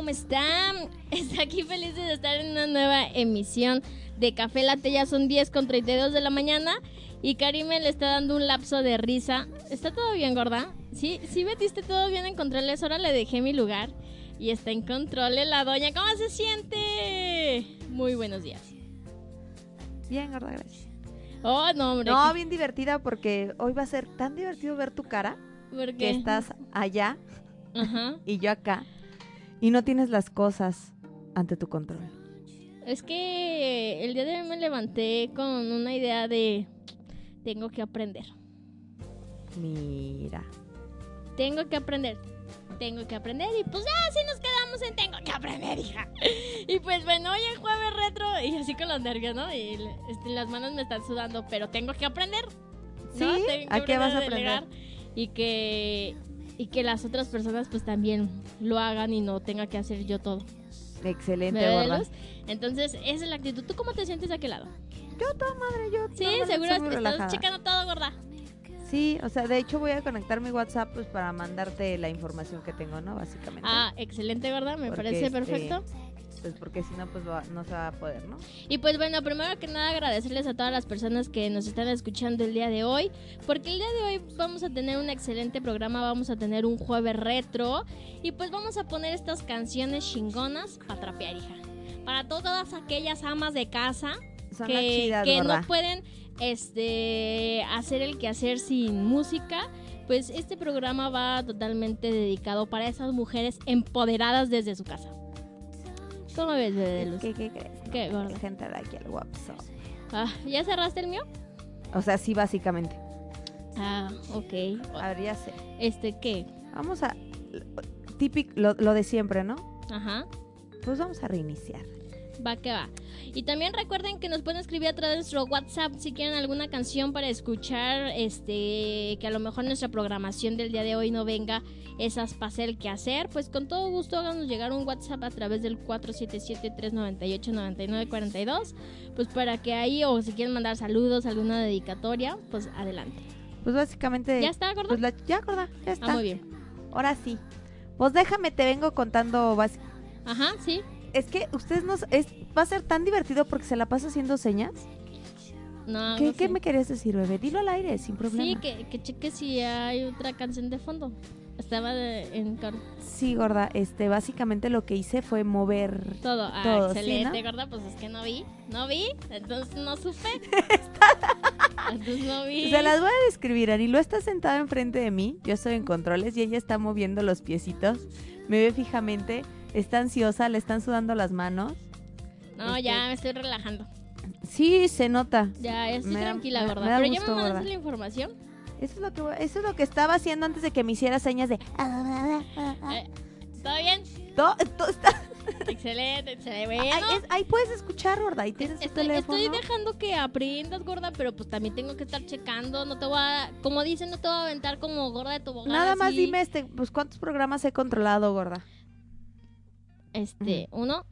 ¿Cómo están? Está aquí feliz de estar en una nueva emisión de Café Latte. Ya son 10 con 32 de la mañana y Karime le está dando un lapso de risa. ¿Está todo bien, gorda? Sí, sí metiste todo bien en controles. Ahora le dejé mi lugar y está en control la doña. ¿Cómo se siente? Muy buenos días. Bien, gorda, gracias. Oh, no, hombre. No, bien divertida porque hoy va a ser tan divertido ver tu cara ¿Por que qué? estás allá Ajá. y yo acá y no tienes las cosas ante tu control. Es que el día de hoy me levanté con una idea de tengo que aprender. Mira. Tengo que aprender. Tengo que aprender y pues ya así nos quedamos en tengo que aprender, hija. Y pues bueno, hoy es jueves retro y así con los nervios, ¿no? Y este, las manos me están sudando, pero tengo que aprender. ¿no? ¿Sí? Tengo que ¿A qué vas a delegar Y que y que las otras personas pues también lo hagan y no tenga que hacer yo todo. Excelente, ¿Me ve, gorda. Entonces, esa es la actitud. ¿Tú cómo te sientes de aquel lado? Yo toda madre, yo Sí, normalmente seguro estás relajada. checando todo, gorda. Sí, o sea, de hecho voy a conectar mi WhatsApp pues para mandarte la información que tengo, ¿no? Básicamente. Ah, excelente, gorda, me Porque, parece este, perfecto. Pues porque si no, pues va- no se va a poder, ¿no? Y pues bueno, primero que nada agradecerles a todas las personas que nos están escuchando el día de hoy, porque el día de hoy vamos a tener un excelente programa, vamos a tener un jueves retro y pues vamos a poner estas canciones chingonas para trapear, hija. Para todas aquellas amas de casa Son que, chidas, que no pueden este hacer el quehacer sin música, pues este programa va totalmente dedicado para esas mujeres empoderadas desde su casa. ¿Cómo ves, bebé de luz? ¿Qué, qué crees? Qué gorda. Gente de aquí al WhatsApp. Ah, ¿Ya cerraste el mío? O sea, sí, básicamente. Ah, ok. A ver, ya sé. Este, ¿qué? Vamos a... Típico, lo, lo de siempre, ¿no? Ajá. Pues vamos a reiniciar. Va que va. Y también recuerden que nos pueden escribir a través de nuestro WhatsApp si quieren alguna canción para escuchar, este, que a lo mejor nuestra programación del día de hoy no venga esas hacer que hacer, pues con todo gusto háganos llegar un WhatsApp a través del 477-398-9942, pues para que ahí, o si quieren mandar saludos, alguna dedicatoria, pues adelante. Pues básicamente... ¿Ya está, gordo? Pues la, ya, gorda, ya está. Ah, muy bien. Ahora sí. Pues déjame, te vengo contando... Ajá, sí. Es que ustedes no... Es, va a ser tan divertido porque se la pasa haciendo señas. No, ¿Qué, no qué sé. me querías decir, bebé? Dilo al aire, sin problema. Sí, que, que cheque si hay otra canción de fondo. Estaba de- en Sí, gorda, este, básicamente lo que hice fue mover todo. Ah, Todo, ¿sí, excelente, no? gorda. Pues es que no vi. No vi. Entonces no supe. entonces no vi. Se las voy a describir. Anilo está sentada enfrente de mí, yo estoy en controles y ella está moviendo los piecitos. Me ve fijamente, está ansiosa, le están sudando las manos. No, este- ya me estoy relajando. Sí, se nota. Ya, ya estoy Me da- tranquila, me- gorda. me da Pero ya gusto, me mandaste la información. Eso es lo que eso es lo que estaba haciendo antes de que me hiciera señas de Eh, ¿Todo bien? To- to- está- Excelente, excelente. ahí, Bueno, es- ahí puedes escuchar, gorda, ahí tienes tu Estoy, teléfono. estoy dejando que aprendas, gorda, pero pues también tengo que estar checando. No te voy a, como dicen, no te voy a aventar como gorda de tobogán. Nada más dime este, pues cuántos programas he controlado, gorda. Este, uno.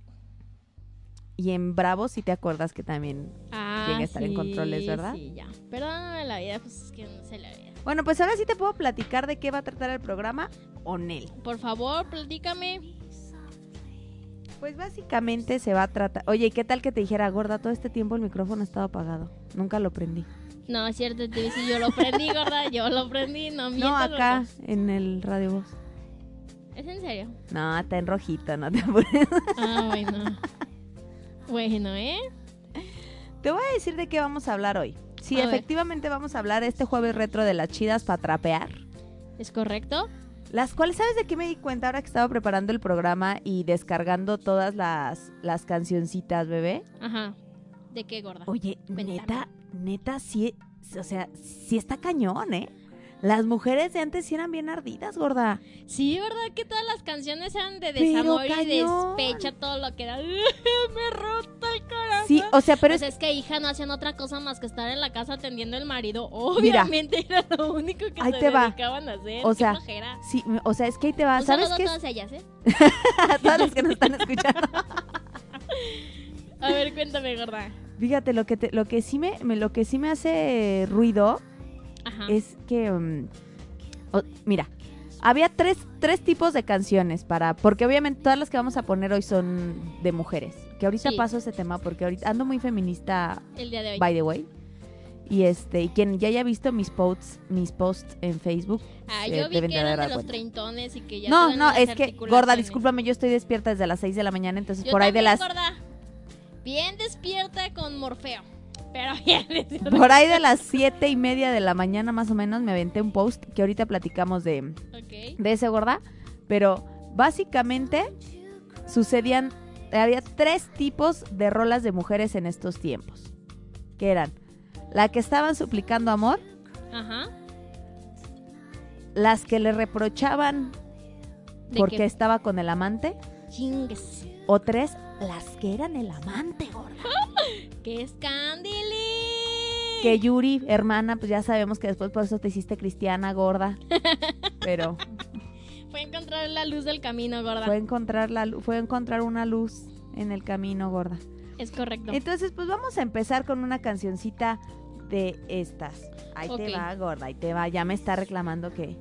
Y en Bravo si te acuerdas que también Ah, Llega a estar en controles, ¿verdad? Sí, ya. Perdóname la vida, pues es que no sé la vida. Bueno, pues ahora sí te puedo platicar de qué va a tratar el programa o Nel. Por favor, platícame. Pues básicamente se va a tratar. Oye, ¿qué tal que te dijera, gorda? Todo este tiempo el micrófono estaba apagado. Nunca lo prendí. No, es cierto, te dice, yo lo prendí, gorda, yo lo prendí, no No, mientas, acá, gorda. en el radio voz. ¿Es en serio? No, está en rojito, no te apures. Ah, bueno. Bueno, ¿eh? Te voy a decir de qué vamos a hablar hoy. Sí, A ver. efectivamente vamos a hablar este jueves retro de las chidas para trapear. ¿Es correcto? Las cuales, ¿sabes de qué me di cuenta ahora que estaba preparando el programa y descargando todas las, las cancioncitas, bebé? Ajá. ¿De qué, gorda? Oye, Cuéntame. neta, neta, sí, o sea, sí está cañón, ¿eh? Las mujeres de antes sí eran bien ardidas, gorda. Sí, ¿verdad? Que todas las canciones eran de desamor y despecha, todo lo que era. Me rota el corazón. Sí, o sea, pero pues es, es que hija no hacían otra cosa más que estar en la casa atendiendo al marido. Mira. Obviamente era lo único que Ahí se te va. dedicaban a hacer. O sea, sí, o sea, es que ahí te va. Un ¿Sabes qué? todas ellas, ¿eh? Todas las que nos están escuchando. A ver, cuéntame, gorda. Fíjate, lo que, te- lo que sí me, me- lo que sí me hace ruido Ajá. es que, mm, mira, había tres, tres tipos de canciones para, porque obviamente todas las que vamos a poner hoy son de mujeres. Que ahorita Sí. paso ese tema porque ahorita ando muy feminista, El día de hoy. by the way. Y este, y quien ya haya visto mis posts, mis posts en Facebook. Ah, se yo vi deben que de eran dar de los cuenta. treintones y que ya No, no, es que, gorda, discúlpame, yo estoy despierta desde las 6 de la mañana, entonces Yo por ahí de las gorda. Bien despierta con Morfeo. Pero bien por ahí de las siete y media de la mañana más o menos me aventé un post que ahorita platicamos de, de ese gorda, pero básicamente sucedían, había tres tipos de rolas de mujeres en estos tiempos, que eran la que estaban suplicando amor, Ajá. las que le reprochaban ¿De porque qué? estaba con el amante, Chingues. o tres, las que eran el amante, gorda. ¡Qué escándili! Que Yuri, hermana, pues ya sabemos que después por eso te hiciste cristiana, gorda. Pero Fue encontrar la luz del camino, gorda. fue encontrar la fue encontrar una luz en el camino, gorda. Es correcto. Entonces, pues vamos a empezar con una cancioncita de estas. Ahí te va, gorda, ahí te va. Ya me está reclamando que,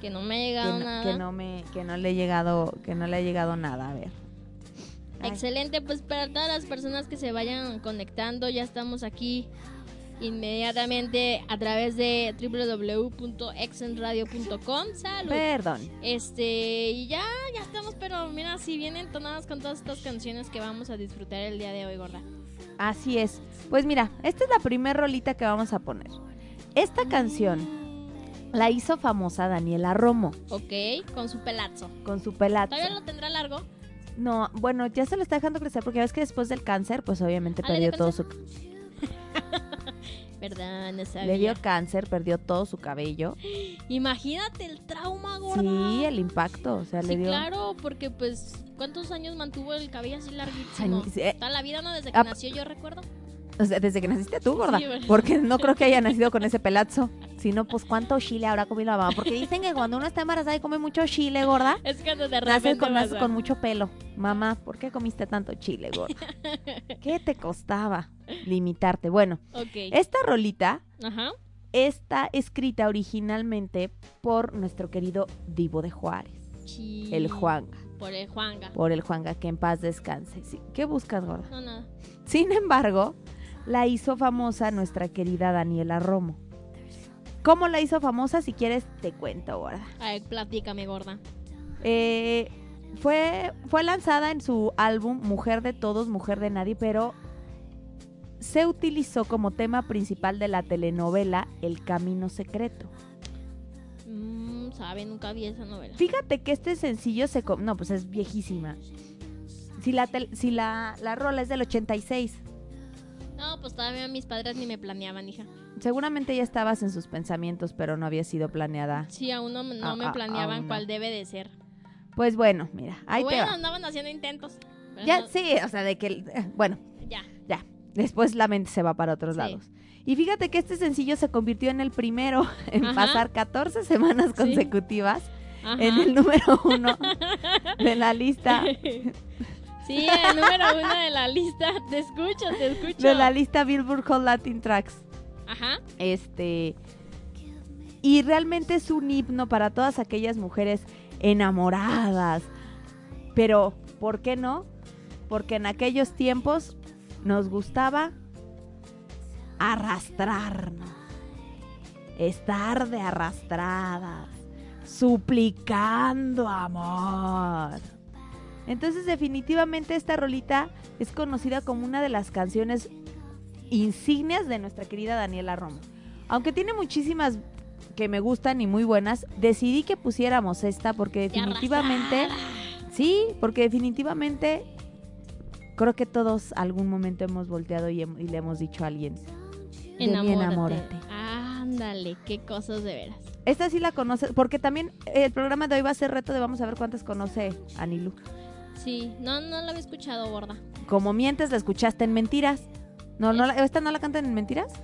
Que no me ha que, llegado no, nada. que no me que no le he llegado que no le ha llegado nada, a ver. Ay, Excelente, pues para todas las personas que se vayan conectando, ya estamos aquí inmediatamente a través de www.exenradio.com. Salud. Perdón. Este, y ya, ya estamos, pero mira, si vienen entonadas con todas estas canciones que vamos a disfrutar el día de hoy, gorda. Así es. Pues mira, esta es la primer rolita que vamos a poner. Esta canción la hizo famosa Daniela Romo Ok, con su pelazo. con su pelazo. ¿Todavía lo tendrá largo? No, bueno, ya se lo está dejando crecer porque ves que después del cáncer, pues obviamente Ah, ¿le perdió todo su ¿Verdad? No sabía. le dio cáncer, perdió todo su cabello. Imagínate el trauma, gorda. Sí, el impacto, o sea, Sí, le dio claro, porque pues, ¿cuántos años mantuvo el cabello así larguísimo? eh, Toda la vida, ¿no? Desde que Ah, nació, yo recuerdo. O sea, desde que naciste tú, gorda, porque no creo que haya nacido con ese pelazo. Si no, pues cuánto chile habrá comido la mamá, porque dicen que cuando uno está embarazada y come mucho chile, gorda, Es cuando de naces con, naces con mucho pelo. Mamá, ¿por qué comiste tanto chile, gorda? ¿Qué te costaba limitarte? Bueno, esta rolita Ajá. está escrita originalmente por nuestro querido Divo de Juárez, Sí. el Juanga, Por el Juanga. por el Juanga, que en paz descanse. ¿Qué buscas, gorda? No, nada. Sin embargo, la hizo famosa nuestra querida Daniela Romo. ¿Cómo la hizo famosa? Si quieres, te cuento, gorda. A ver, platícame, gorda. Eh, fue, fue lanzada en su álbum Mujer de Todos, Mujer de Nadie, pero se utilizó como tema principal de la telenovela El Camino Secreto. Mmm, sabe, nunca vi esa novela. Fíjate que este sencillo se... No, pues es viejísima. Si la, tel- si la, la rola es del 86, No, pues todavía mis padres ni me planeaban, hija. seguramente ya estabas en sus pensamientos, pero no había sido planeada. Sí, aún no, no me planeaban no. cuál debe de ser. Pues bueno, mira, ahí bueno, te va. andaban haciendo intentos. Ya, no- sí, o sea, de que... eh, Bueno, ya. ya. Después la mente se va para otros Sí. lados. Y fíjate que este sencillo se convirtió en el primero en Ajá. pasar 14 semanas consecutivas en el número uno de la lista Sí, el número uno de la lista. Te escucho, te escucho. de la lista Billboard Hot Latin Tracks. Ajá. Este y realmente es un himno para todas aquellas mujeres enamoradas. Pero ¿por qué no? Porque en aquellos tiempos nos gustaba arrastrarnos. estar de arrastradas, suplicando amor. Entonces definitivamente esta rolita es conocida como una de las canciones insignias de nuestra querida Daniela Romo. Aunque tiene muchísimas que me gustan y muy buenas, decidí que pusiéramos esta porque definitivamente... Sí, porque definitivamente creo que todos algún momento hemos volteado y, hem- y le hemos dicho a alguien, enamórate. Ándale, qué cosas de veras. Esta sí la conoces, porque también el programa de hoy va a ser reto de vamos a ver cuántas conoce Anilu. Sí, no, no lo había escuchado, gorda. Como mientes, la escuchaste en Mentiras. No, no, la- ¿esta no la cantan en Mentiras?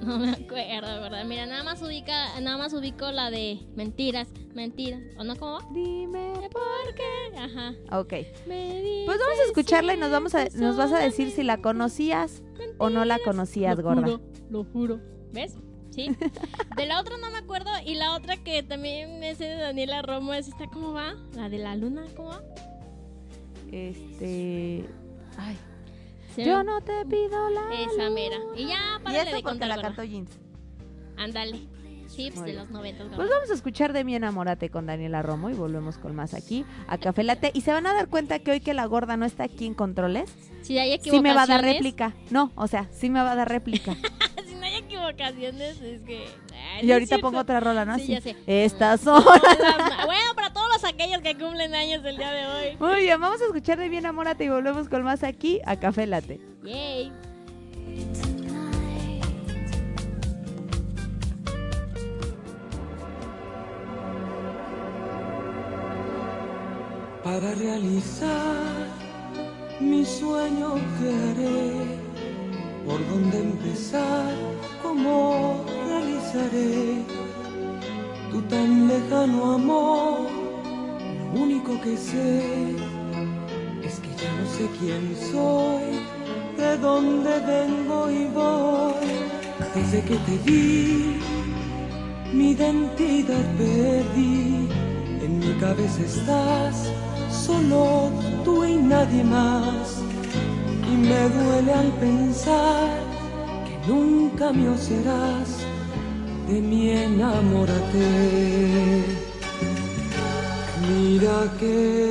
No me acuerdo, ¿verdad? Mira, nada más ubica, nada más ubico la de mentiras, mentiras. ¿O no cómo va? Dime. ¿Por qué? Ajá. Ok. Pues vamos a escucharla y nos vamos a, nos vas a decir si la conocías o no la conocías, lo gorda. Juro, lo juro. ¿Ves? Sí. De la otra no me acuerdo. Y la otra que también es de Daniela Romo es esta, ¿cómo va? La de la luna, ¿cómo va? Este. Ay. Se Yo me- no te pido la. Esa mera. Y ya, eso de contar, la cantó Jeans. Ándale. Chips Muy de los 90. gorda. Pues vamos a escuchar de mi enamórate con Daniela Romo y volvemos con más aquí a Café Latte. Y se van a dar cuenta que hoy que la gorda no está aquí en controles, si hay sí me va a dar réplica. No, o sea, sí me va a dar réplica. si no hay equivocaciones, es que. ay, y ahorita pongo otra rola, ¿no? Sí, Así, ya sé. Estas son. Bueno, para todos aquellos que cumplen años el día de hoy. Muy bien, vamos a escuchar de mi enamórate y volvemos con más aquí a Café Latte. Yay. Para realizar mi sueño que haré, por dónde empezar, cómo realizaré tu tan lejano amor. Único que sé es que ya no sé quién soy, de dónde vengo y voy. Desde que te vi, mi identidad perdí. En mi cabeza estás, solo tú y nadie más. Y me duele al pensar que nunca mío serás. De mí enamórate. Mira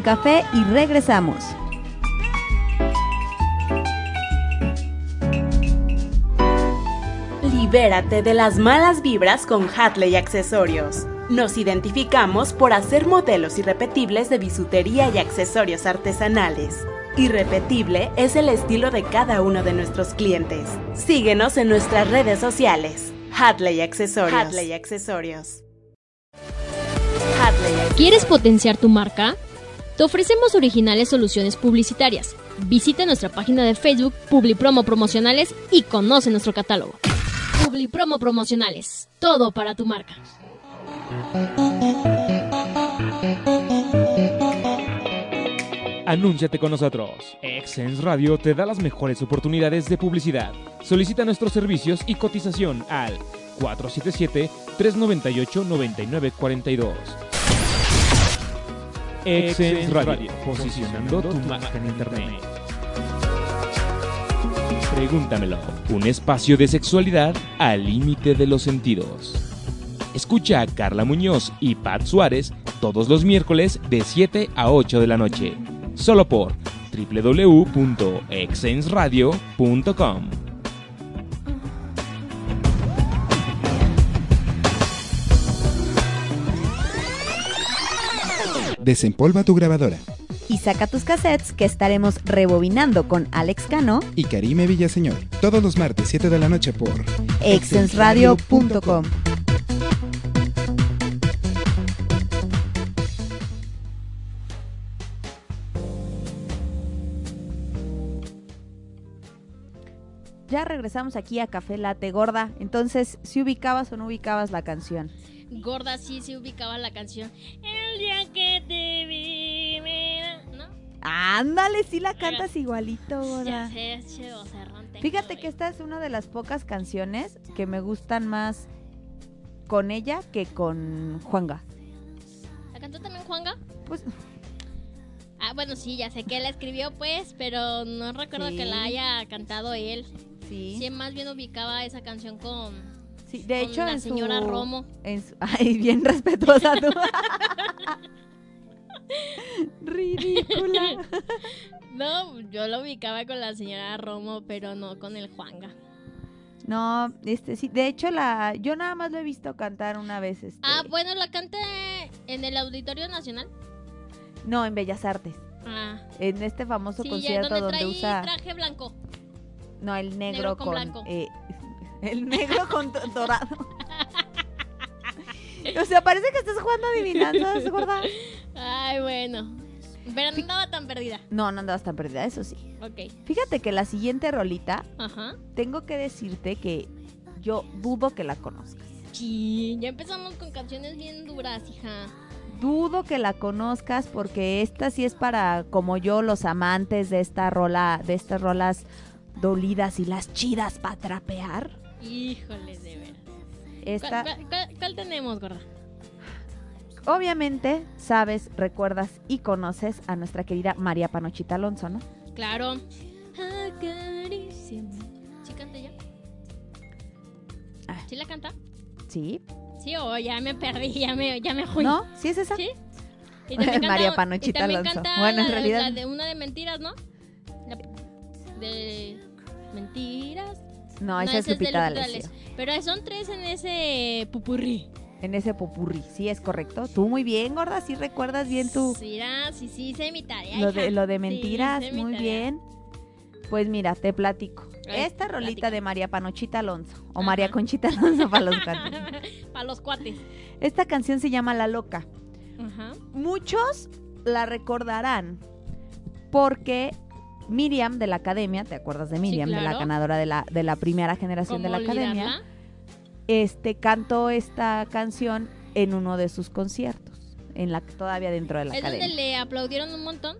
un café y regresamos. Libérate de las malas vibras con Hatley Accesorios. Nos identificamos por hacer modelos irrepetibles de bisutería y accesorios artesanales. Irrepetible es el estilo de cada uno de nuestros clientes. Síguenos en nuestras redes sociales. Hatley Accesorios. Hatley Accesorios. ¿Quieres potenciar tu marca? Te ofrecemos originales soluciones publicitarias. Visita nuestra página de Facebook Publipromo Promocionales y conoce nuestro catálogo. Publipromo Promocionales. Todo para tu marca. Anúnciate con nosotros. Excense Radio te da las mejores oportunidades de publicidad. Solicita nuestros servicios y cotización al 477-398-9942. Excense Radio, posicionando tu marca en Internet. Pregúntamelo, un espacio de sexualidad al límite de los sentidos. Escucha a Carla Muñoz y Pat Suárez todos los miércoles de 7 a 8 de la noche, solo por www.exensradio.com. Desempolva tu grabadora. Y saca tus cassettes que estaremos rebobinando con Alex Cano, Y Karime Villaseñor, todos los martes 7 de la noche por exensradio.com. Ya regresamos aquí a Café Late Gorda. Entonces, si ubicabas o no ubicabas la canción? Gorda sí se ubicaba la canción. El día que te vi, mira", ¿no? Ándale, sí la cantas igualito, Ya Gorda. sé, es chido, cerrón, tengo Fíjate que esta es una de las pocas canciones que me gustan más con ella que con Juanga. ¿La cantó también Juanga? Pues Ah, bueno, sí, ya sé que la escribió, pues, pero no recuerdo Sí. que la haya cantado él. sí. Sí, más bien ubicaba esa canción con, sí, de con hecho la en señora su- Romo. en su- ay, bien respetuosa tú. Ridícula. No, yo lo ubicaba con la señora Romo, pero no con el Juanga. No, este sí, de hecho la yo nada más lo he visto cantar una vez este. Ah, bueno, la canté en el Auditorio Nacional. No, en Bellas Artes. Ah, En este famoso sí, concierto donde donde trae usa traje blanco. no el negro, negro con con, blanco. eh, el negro con do- dorado. o sea, parece que estás jugando adivinanzas, gorda. Ay, bueno. Pero no andaba tan perdida. No, no andabas tan perdida, eso sí. Ok. Fíjate que la siguiente rolita, Ajá. tengo que decirte que yo dudo que la conozcas. Sí, ya empezamos con canciones bien duras, hija. Dudo que la conozcas porque esta sí es para, como yo, los amantes de esta rola, de estas rolas dolidas y las chidas para trapear. Híjole, de veras. Esta, ¿Cuál, cuál- cuál- cuál tenemos, gorda? obviamente, sabes, recuerdas y conoces a nuestra querida María Panochita Alonso, ¿no? Claro. ¿Sí canta ya? Ah. ¿Sí la canta? Sí, Sí, o ya me perdí, ya me, ya me fui. ¿no? ¿Sí es esa? ¿Sí? Y María Panochita y Alonso. canta Bueno, en la- realidad- la de una de mentiras, ¿no? La- de mentiras. No, No, esa es de Lupita D'Alessio. Pero son tres en ese pupurrí. En ese popurrí, sí, es correcto. Tú muy bien, gorda, sí recuerdas bien tu... Mira, sí, sí, hice mi tarea. Lo de, lo de Sí, mentiras, muy bien. Pues mira, te platico. Ay, Esta rolita de María Panochita Alonso, o Ajá. María Conchita Alonso para los cuates. Para los cuates. Esta canción se llama La Loca. Ajá. Muchos la recordarán porque Miriam de la academia, ¿te acuerdas de Miriam? De la ganadora de la, de la primera generación de ¿Cómo la academia. Este cantó esta canción en uno de sus conciertos, en la todavía dentro de la ¿Es donde academia. le aplaudieron un montón?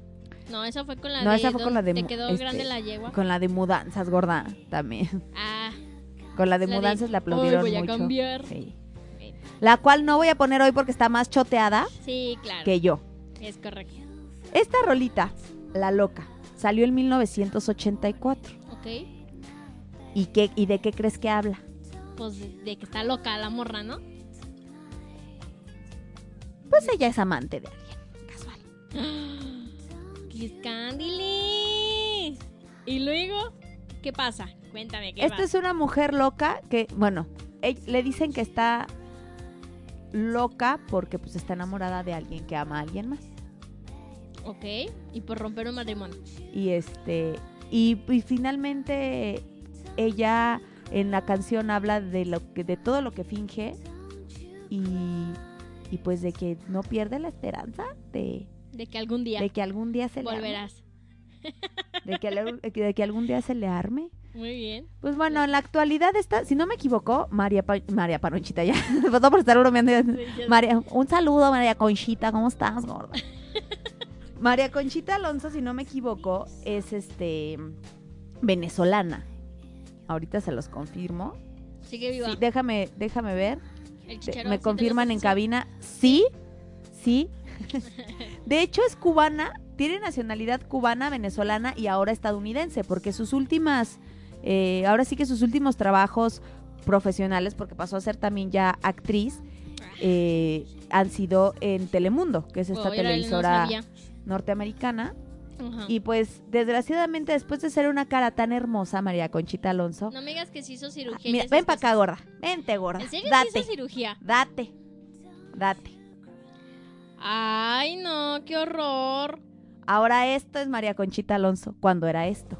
No, esa fue con la No, de... esa fue con la de Te quedó este, grande la yegua. Con la de mudanzas, gorda, también. Ah, Con la de La de, mudanzas le "Hoy aplaudieron voy a mucho. cambiar". Sí. La cual no voy a poner hoy porque está más choteada sí, claro. que yo. Es correcto. Esta rolita, La Loca, salió en 1984. Ok. ¿Y, qué, ¿Y de qué crees que habla? Pues de, que está loca la morra, ¿no? Pues ella es amante de alguien, casual. Kiss Candily. Y luego, ¿qué pasa? Cuéntame, ¿qué Esta pasa? es una mujer loca que, bueno, le dicen que está loca porque pues está enamorada de alguien que ama a alguien más. Ok, y por romper un matrimonio. Y este y, y finalmente ella en la canción habla de lo que de todo lo que finge y, y pues de que no pierde la esperanza de, De que algún día de que algún día se le arme, volverás. de que, de que algún día se le arme. Muy bien. Pues bueno, en la actualidad está, si no me equivoco, María Pa- María Panonchita ya, todo por estar bromeando. Sí, María, un saludo María Conchita, ¿cómo estás, gorda? María Conchita Alonso, si no me equivoco, es este venezolana. Ahorita se los confirmo. Sigue viva. Sí, déjame, déjame ver. De- me ¿sí confirman en cabina. Sí, sí. De hecho es cubana, tiene nacionalidad cubana, venezolana y ahora estadounidense, porque sus últimas, eh, ahora sí que sus últimos trabajos profesionales, porque pasó a ser también ya actriz, eh, han sido en Telemundo, que es esta Oh, no norteamericana. Y pues, desgraciadamente, después de ser una cara tan hermosa, María Conchita Alonso, No me digas que se hizo cirugía. y mira, ven para acá, gorda, vente, gorda, ¿En serio se date, hizo cirugía? date, date. Ay, no, qué horror. Ahora esto es María Conchita Alonso, cuando era esto.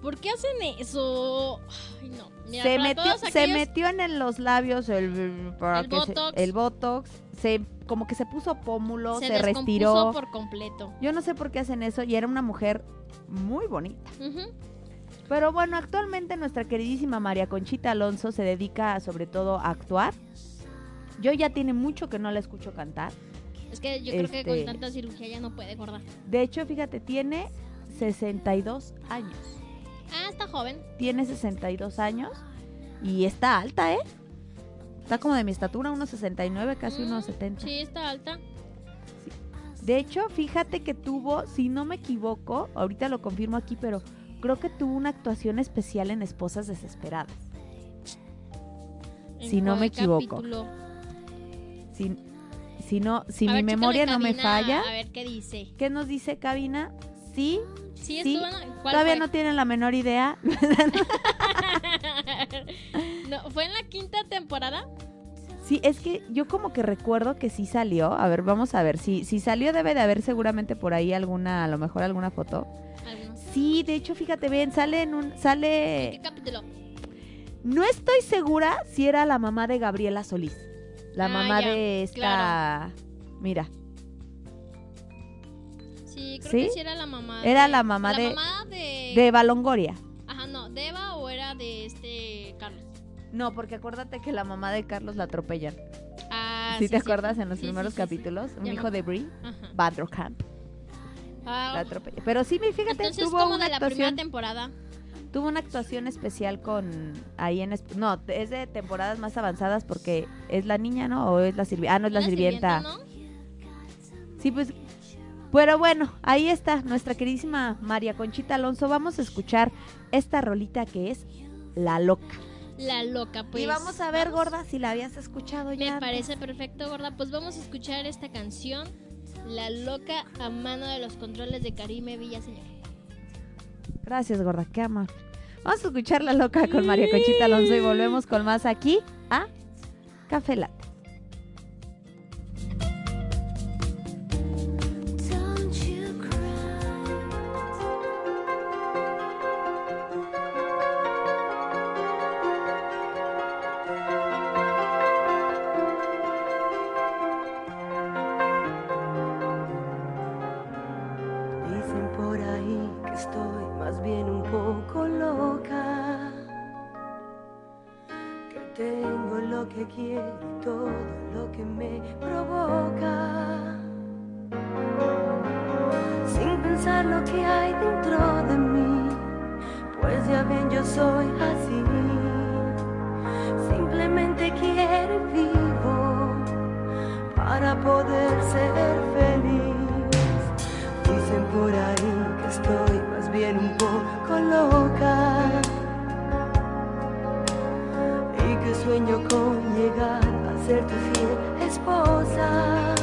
¿Por qué hacen eso? Ay, no. Mira, se, metió, se metió en los labios el, para El que se- botox. el botox, se, como que se puso pómulo, se, se, retiró. por completo. Yo no sé por qué hacen eso y era una mujer muy bonita. Pero bueno, actualmente nuestra queridísima María Conchita Alonso se dedica sobre todo a actuar. Yo ya tiene mucho que no la escucho cantar. Es que yo creo que con Este- tanta cirugía ya no puede guardar. De hecho, fíjate, tiene 62 años. Ah, está joven. Tiene 62 años y está alta, ¿eh? Está como de mi estatura, unos 69, casi Mm, unos 70. Sí, está alta. De hecho, fíjate que tuvo, si no me equivoco, ahorita lo confirmo aquí, pero creo que tuvo una actuación especial en Esposas Desesperadas. ¿En Si no me equivoco. capítulo? Si, si no, si A mi ver, memoria no me falla, A ver qué dice. ¿qué nos dice cabina? Sí, Sí, Sí, estuvo en- ¿cuál todavía fue? no tienen la menor idea. No, ¿Fue en la quinta temporada? Sí, es que yo como que recuerdo que sí salió. A ver, vamos a ver. Si, si salió debe de haber seguramente por ahí alguna, a lo mejor alguna foto. Algunos. Sí, de hecho, fíjate bien, sale en un, ¿En qué sale. capítulo? No estoy segura si era la mamá de Gabriela Solís. La Ah, mamá ya, de esta. claro. Mira, creo ¿Sí? que sí era la mamá. Era de- la mamá de- mamá de... de Balongoria. Ajá, no, ¿de Eva o era de este Carlos? No, porque acuérdate que la mamá de Carlos la atropellan. Ah, ¿Sí, te sí. acuerdas en los primeros capítulos? Un Ya hijo de Brie. Vanderkamp, Ah, la atropella. Pero sí, fíjate, entonces tuvo como una de la primera actuación, temporada. tuvo una actuación especial con ahí en no, es de temporadas más avanzadas porque es la niña, ¿no? O es la sirvienta. Ah, no es la ¿Una sirvienta. ¿no? Sí, pues pero bueno, ahí está nuestra queridísima María Conchita Alonso. Vamos a escuchar esta rolita que es La Loca. La loca, pues. y vamos a ver, vamos. gorda, si la habías escuchado ya. Me antes. parece perfecto, gorda. Pues vamos a escuchar esta canción, La loca a mano de los controles de Karime Villaseñor. Gracias, gorda, qué amor. Vamos a escuchar La Loca con María Conchita Alonso y volvemos con más aquí a Café Latte. Sueño con llegar a ser tu fiel esposa.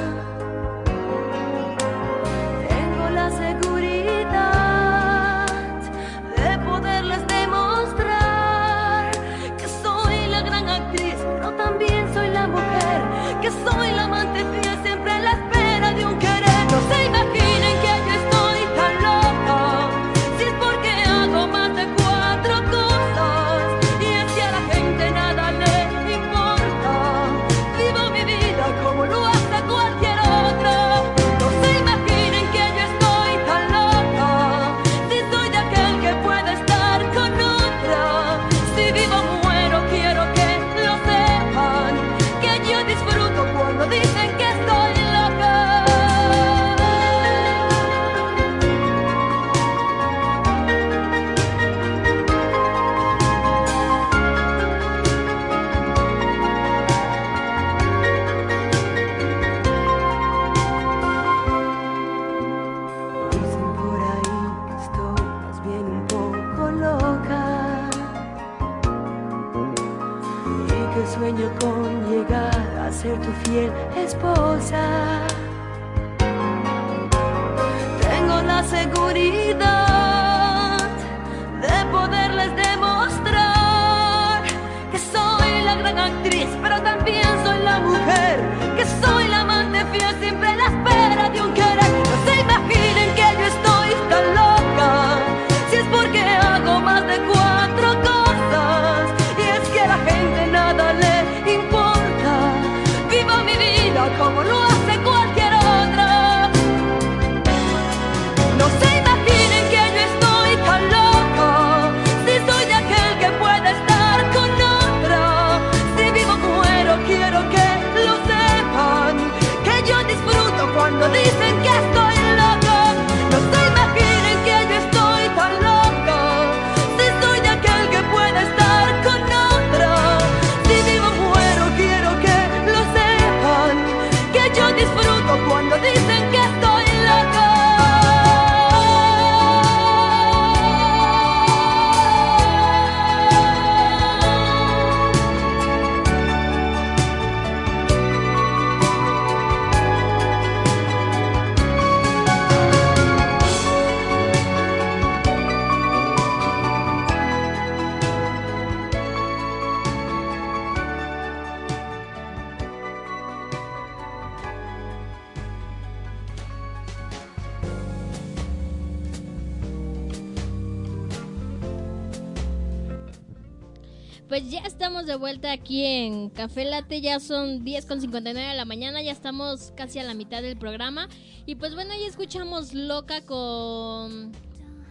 Aquí en Café Latte, ya son 10 con 59 de la mañana, ya estamos casi a la mitad del programa. Y pues bueno, ya escuchamos Loca con...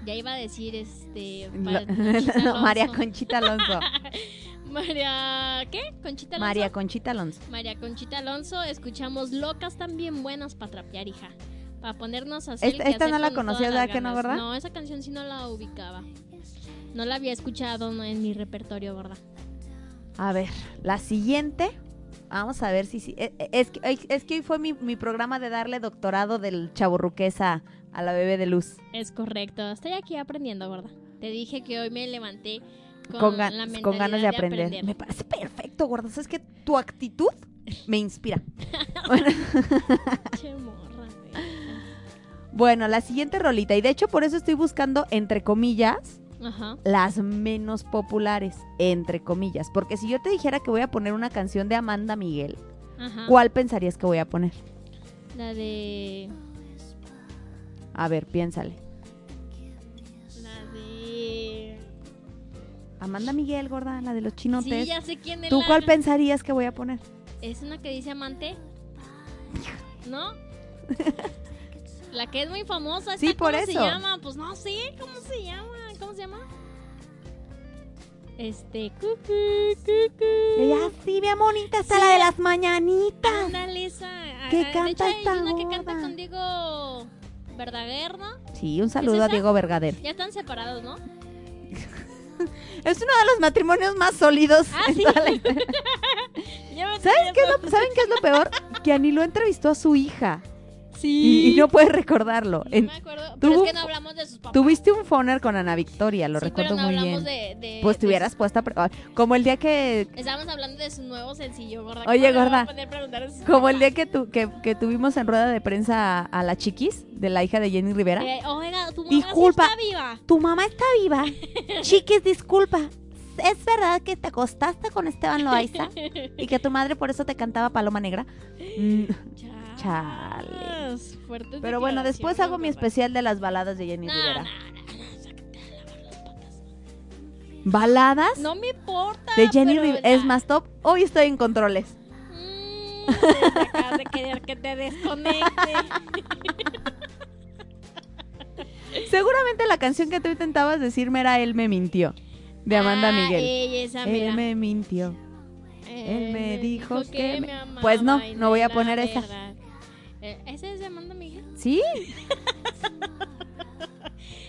Ya iba a decir este... para- Conchita No, María. Conchita Alonso. María... ¿Qué? ¿Conchita Alonso? María Conchita Alonso. María Conchita Alonso, escuchamos Locas también buenas para trapear, hija. Para ponernos a hacer Esta- no la con conocías, todas las ¿verdad que no, verdad? No, esa canción sí no la ubicaba. No la había escuchado en mi repertorio, ¿verdad? A ver, la siguiente. Vamos a ver si... si eh, eh, es, que, es que hoy fue mi, mi programa de darle doctorado del chaburruquesa a la bebé de luz. Es correcto. Estoy aquí aprendiendo, ¿verdad? Te dije que hoy me levanté con, Con, gan- la con ganas de aprender. Me parece perfecto, gordo. ¿Sabes que Tu actitud me inspira. bueno, la siguiente rolita. Y de hecho por eso estoy buscando, entre comillas, Ajá. las menos populares. Entre comillas. Porque si yo te dijera que voy a poner una canción de Amanda Miguel, Ajá. ¿cuál pensarías que voy a poner? La de... A ver, piénsale. La de... Amanda Miguel, gorda, la de los chinotes. Sí, ya sé quién es ¿Tú la- cuál pensarías que voy a poner? Es una que dice amante. ¿No? La que es muy famosa. Sí, por ¿Cómo se eso. llama? Pues no sé. ¿Cómo se llama? ¿Cómo se llama? Este. Cucu, cucu. Ella sí, bien bonita, está la de las mañanitas. Ándale, esa. ¿Qué Ah, canta de hecho, hay esta una que canta con Diego Verdaguer, ¿no? Sí, un saludo a? Diego Vergader. Ya están separados, ¿no? Es uno de los matrimonios más sólidos. Ah, en sí. toda la historia. Ya me ¿Sabes enteré qué es lo, ¿Saben qué es lo peor? Que Aniló entrevistó a su hija Sí. y, y no puede recordarlo. No En- me acuerdo. Pero es que no hablamos de sus papás. tuviste un foner con Ana Victoria, lo Sí, recuerdo pero no muy hablamos bien. de, de- Pues te de hubieras puesto a... pre- Como el día que... Estábamos hablando de su nuevo sencillo, gorda. Oye, ¿Cómo le voy a gorda, Como el día que, tu, que, que tuvimos en rueda de prensa a, a la chiquis, de la hija de Jenny Rivera. Eh, oiga, tu mamá Disculpa. sí está viva. Tu mamá está viva. Chiquis, disculpa. ¿Es verdad que te acostaste con Esteban Loaiza? Y que tu madre por eso te cantaba Paloma Negra. Mm, Chale. Fuertes Pero bueno, después hago mi especial de las baladas de Jenny No, Rivera. no, no. ¿Baladas? No me importa. de Jenny Rivera. Es más top. Hoy estoy en controles. Mm, te acabas de querer que te desconecte. Seguramente la canción que tú intentabas decirme era Él me mintió. De Amanda Ah, Miguel. ella, esa. Él me mintió. él me dijo que me- Pues no, no voy a poner esa. Eh, ¿Ese es de Amanda? ¿Sí?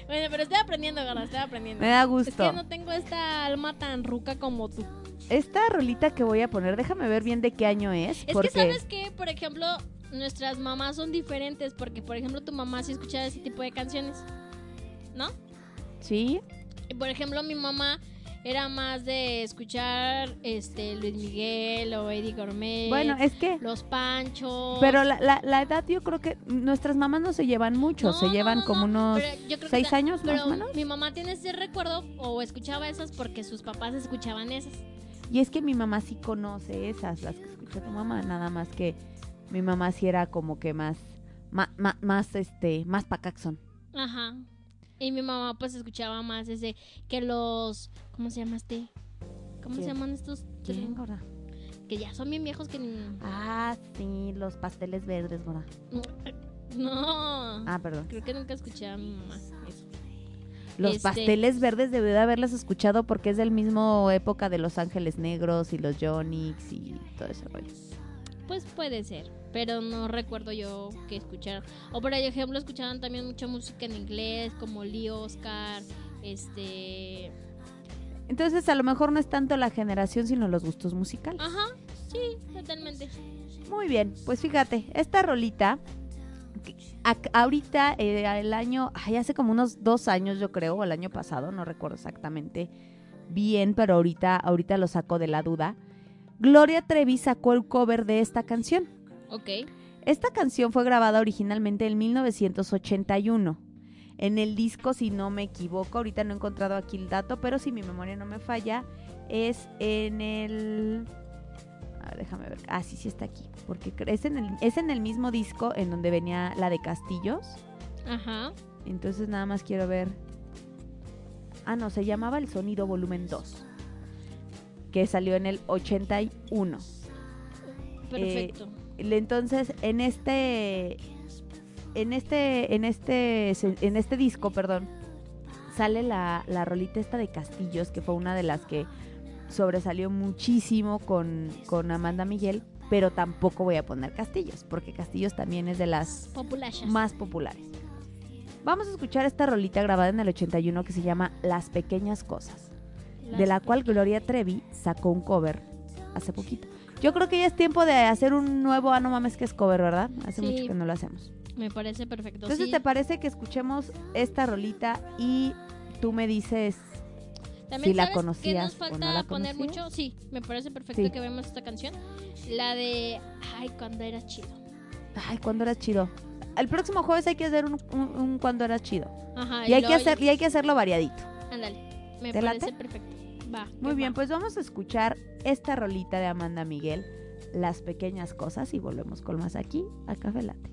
Bueno, pero estoy aprendiendo, gorda, estoy aprendiendo. Me da Es gusto. que no tengo esta alma tan ruca como tú. Esta rolita que voy a poner, déjame ver bien de qué año es. Es porque... que sabes que, por ejemplo, nuestras mamás son diferentes porque, por ejemplo, tu mamá sí escuchaba ese tipo de canciones, ¿no? Sí. Y por ejemplo, mi mamá era más de escuchar este Luis Miguel o Eddie Gourmet. Bueno, es que... los Panchos. Pero la, la, la edad yo creo que nuestras mamás no se llevan mucho, No, se llevan no, como no, unos yo creo seis años más o menos. Mi mamá tiene ese recuerdo o escuchaba esas porque sus papás escuchaban esas. Y es que mi mamá sí conoce esas, las que escucha tu mamá, nada más que mi mamá sí era como que más, más, más, este, más pacaxón. Ajá. Y mi mamá pues escuchaba más ese que los ¿cómo se llama este? ¿Cómo se llaman estos? ¿Quién, gorda? Que ya son bien viejos que ni Ah, sí, los pasteles verdes, gorda. No. Ah, perdón. Creo que nunca escuché a mi mamá eso. Los Este- pasteles verdes debió de haberlos escuchado porque es del mismo época de Los Ángeles Negros y los Jonix y todo ese rollo. Pues puede ser, pero no recuerdo yo que escucharan. O por ejemplo, escuchaban también mucha música en inglés, como Lee Oscar, este... Entonces, a lo mejor no es tanto la generación, sino los gustos musicales. Ajá, sí, totalmente. Muy bien, pues fíjate, esta rolita, ahorita, eh, el año, ay, hace como unos dos años yo creo, o el año pasado, no recuerdo exactamente bien, pero ahorita, ahorita lo saco de la duda. Gloria Trevi sacó el cover de esta canción. Ok. Esta canción fue grabada originalmente en 1981. En el disco, si no me equivoco, ahorita no he encontrado aquí el dato, pero si mi memoria no me falla, es en el... A ver, déjame ver. Ah, sí, sí está aquí. Porque es en, el, es en el mismo disco en donde venía la de Castillos. Ajá. Entonces nada más quiero ver... Ah, no, se llamaba El Sonido Volumen 2. Que salió en el 81. Perfecto. Le- Entonces, en este en este en este en este disco, perdón, sale la, la rolita esta de Castillos, que fue una de las que sobresalió muchísimo con, con Amanda Miguel, pero tampoco voy a poner Castillos, porque Castillos también es de las más populares. Vamos a escuchar esta rolita grabada en el 81 que se llama Las Pequeñas Cosas, de la cual Gloria Trevi sacó un cover hace poquito. Yo creo que ya es tiempo de hacer un nuevo Ah, no mames que es cover, ¿verdad? Hace Sí. mucho que no lo hacemos. Me parece perfecto. Entonces, sí. ¿te parece que escuchemos esta rolita y tú me dices También si la ¿sabes qué conocías nos o falta no la poner conocías? mucho? Sí, me parece perfecto Sí. que vemos esta canción. La de Ay, cuando era chido. Ay, cuando era chido? El próximo jueves hay que hacer un, un- un cuando era chido. Ajá. Y hay, que hacer, y hay que hacerlo variadito. Ándale. Me ¿Te parece late? perfecto. Va. Muy que bien, va. pues vamos a escuchar esta rolita de Amanda Miguel, Las Pequeñas Cosas, y volvemos con más aquí a Café Latte.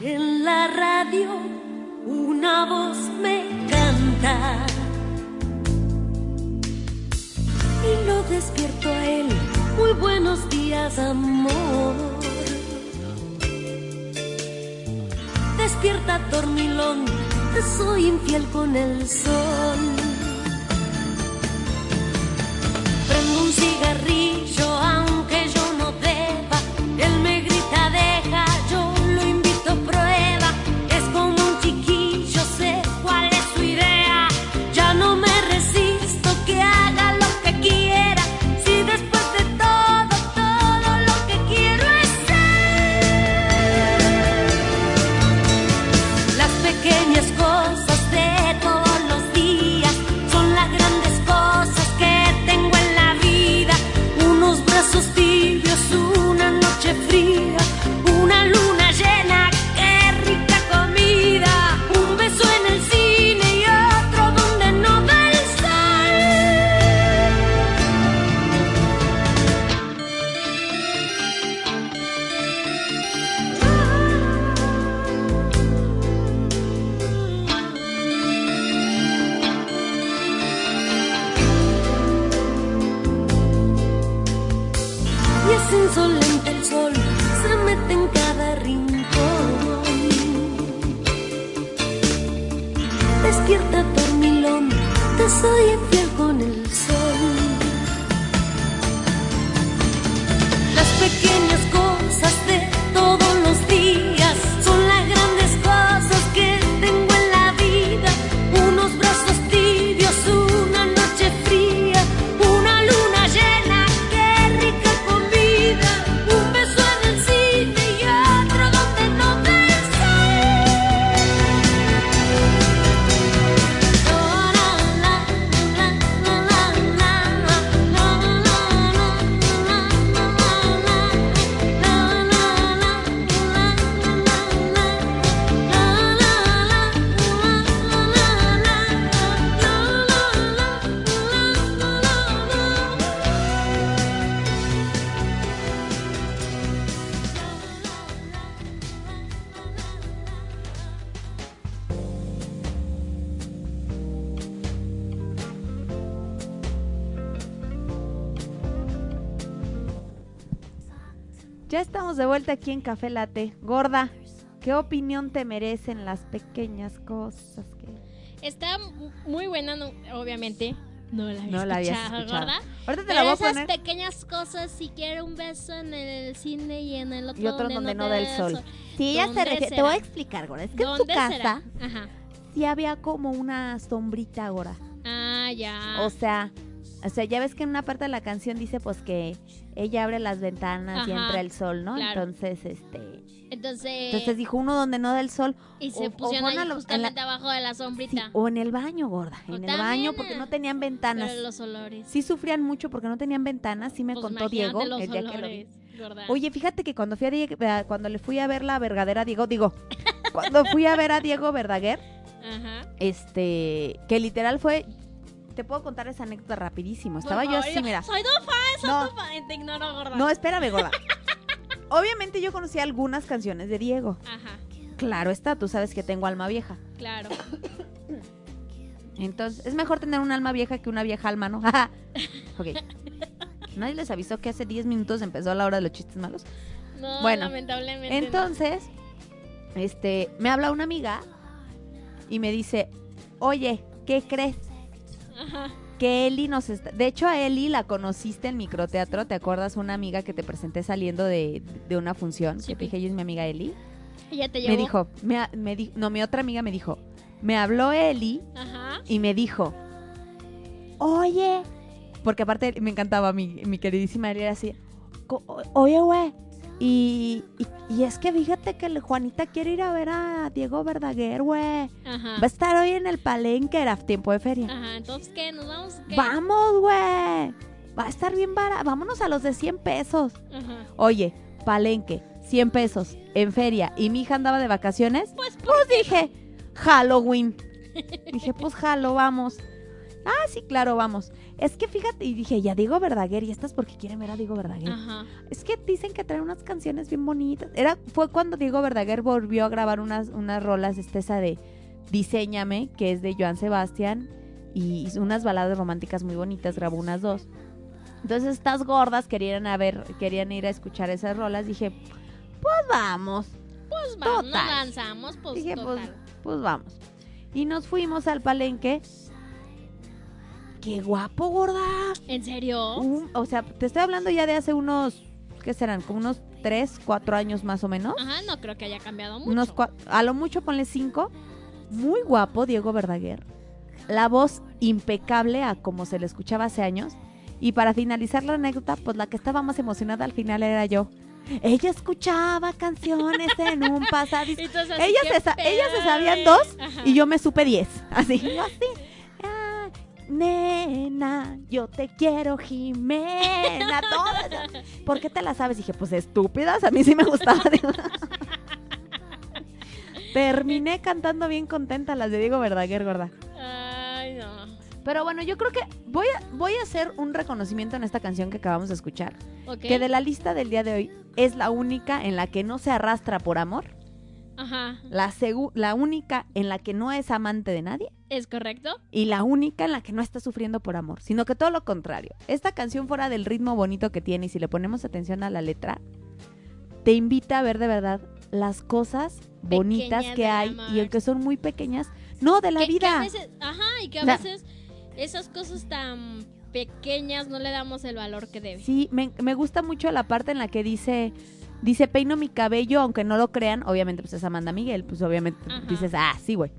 En la radio una voz me canta y lo despierto a él. Muy buenos días, amor. Despierta, dormilón, soy infiel con el sol. Aquí en Café Late. Gorda, ¿qué opinión te merecen las pequeñas cosas que Está muy buena, no- obviamente. No la había no la habías escuchado, escuchado? gorda. Ahorita te Pero la voy a esas poner pequeñas cosas, si quiere un beso en el cine y en el otro, y otro donde no da el sol. Sí, ella se refiere- te voy a explicar, Gorda. Es que en tu ¿Dónde casa sí había como una sombrita, Gorda. Ah, ya. O sea, o sea, ya ves que en una parte de la canción dice pues que ella abre las ventanas y entra el sol, ¿no? claro. Entonces, este, entonces, entonces dijo uno donde no da el sol y se o- o pusieron ahí los- en la- abajo de la sí, sombrita. o en el baño, gorda, O en el baño porque no tenían ventanas. Pero los olores. Sí sufrían mucho porque no tenían ventanas, sí me Pues contó Diego los el día que lo vi. olores, gorda. Oye, fíjate que cuando fui a eh, cuando le fui a ver la vergadera Diego, digo, cuando fui a ver a Diego Verdaguer, Ajá. este, que literal fue, te puedo contar esa anécdota rapidísimo. Estaba yo así, mira. Soy tu fan, soy No. tu fan. Te ignoro, gorda. No, espérame, gorda. Obviamente yo conocía algunas canciones de Diego. Ajá, Claro está, tú sabes que tengo alma vieja. claro. Entonces, es mejor tener un alma vieja que una vieja alma, ¿no? ok. Nadie les avisó que hace 10 minutos empezó la hora de los chistes malos. No, Bueno, lamentablemente. no. Entonces, este, me habla una amiga y me dice, oye, ¿qué crees? Ajá. Que Eli nos está... De hecho, a Eli la conociste en microteatro, ¿te acuerdas? Una amiga que te presenté saliendo de, de una función. Sí, que dije, ella es mi amiga Eli. Ella te llevó. Me dijo, me, me di- no, mi otra amiga me dijo, me habló Eli Ajá. y me dijo, oye, porque aparte me encantaba mi, mi queridísima Eli, era así, "Co- o- oye, güey, y, y, y es que fíjate que el Juanita quiere ir a ver a Diego Verdaguer, güey. Ajá. Va a estar hoy en el palenque, era tiempo de feria. Ajá, entonces, ¿qué? ¿Nos vamos? ¿Qué? Vamos, güey. Va a estar bien barato. Vámonos a los de 100 pesos. Ajá. Oye, palenque, 100 pesos en feria y mi hija andaba de vacaciones. Pues, ¿por Pues dije, Halloween. dije, pues jalo, vamos. Ah, sí, claro, vamos. Es que fíjate, y dije, ya Diego Verdaguer, y estas porque quieren ver a Diego Verdaguer. Ajá. Es que dicen que trae unas canciones bien bonitas. Era, fue cuando Diego Verdaguer volvió a grabar unas, unas rolas, este, esa de Diseñame, que es de Joan Sebastián, y unas baladas románticas muy bonitas, grabó unas dos. Entonces estas gordas querían a ver, querían ir a escuchar esas rolas, dije, pues vamos. Pues vamos, nos lanzamos, pues Dije, pues, pues vamos. Y nos fuimos al palenque. ¡Qué guapo, gorda! ¿En serio? Un- o sea, te estoy hablando ya de hace unos, ¿qué serán? Como unos 3, 4 años más o menos. Ajá, no creo que haya cambiado mucho. Unos cua- a lo mucho ponle 5. Muy guapo, Diego Verdaguer. La voz impecable a como se le escuchaba hace años. Y para finalizar la anécdota, pues la que estaba más emocionada al final era yo. Ella escuchaba canciones en un pasadizo. Entonces, así, Ellas ¿qué se, sa- sabían dos Ajá. y yo me supe 10. Así, yo así. Nena, yo te quiero, Jimena. Todas. ¿Por qué te la sabes? Dije, pues estúpidas, a mí sí me gustaba. Terminé cantando bien contenta las de Diego Verdaguer, gorda. Ay, no. Pero bueno, yo creo que voy a, voy a hacer un reconocimiento en esta canción que acabamos de escuchar. Que de la lista del día de hoy es la única en la que no se arrastra por amor. Ajá. La, la única en la que no es amante de nadie. ¿Es correcto? y la única en la que no está sufriendo por amor, sino que todo lo contrario. Esta canción fuera del ritmo bonito que tiene y si le ponemos atención a la letra, te invita a ver de verdad las cosas bonitas que hay amor. y aunque son muy pequeñas, no de la Que- que vida. a veces- ajá, y que a La- veces esas cosas tan pequeñas no le damos el valor que debe. Sí, me, me gusta mucho la parte en la que dice, dice, peino mi cabello, aunque no lo crean, obviamente pues es Amanda Miguel, pues obviamente dices, ah, sí, güey.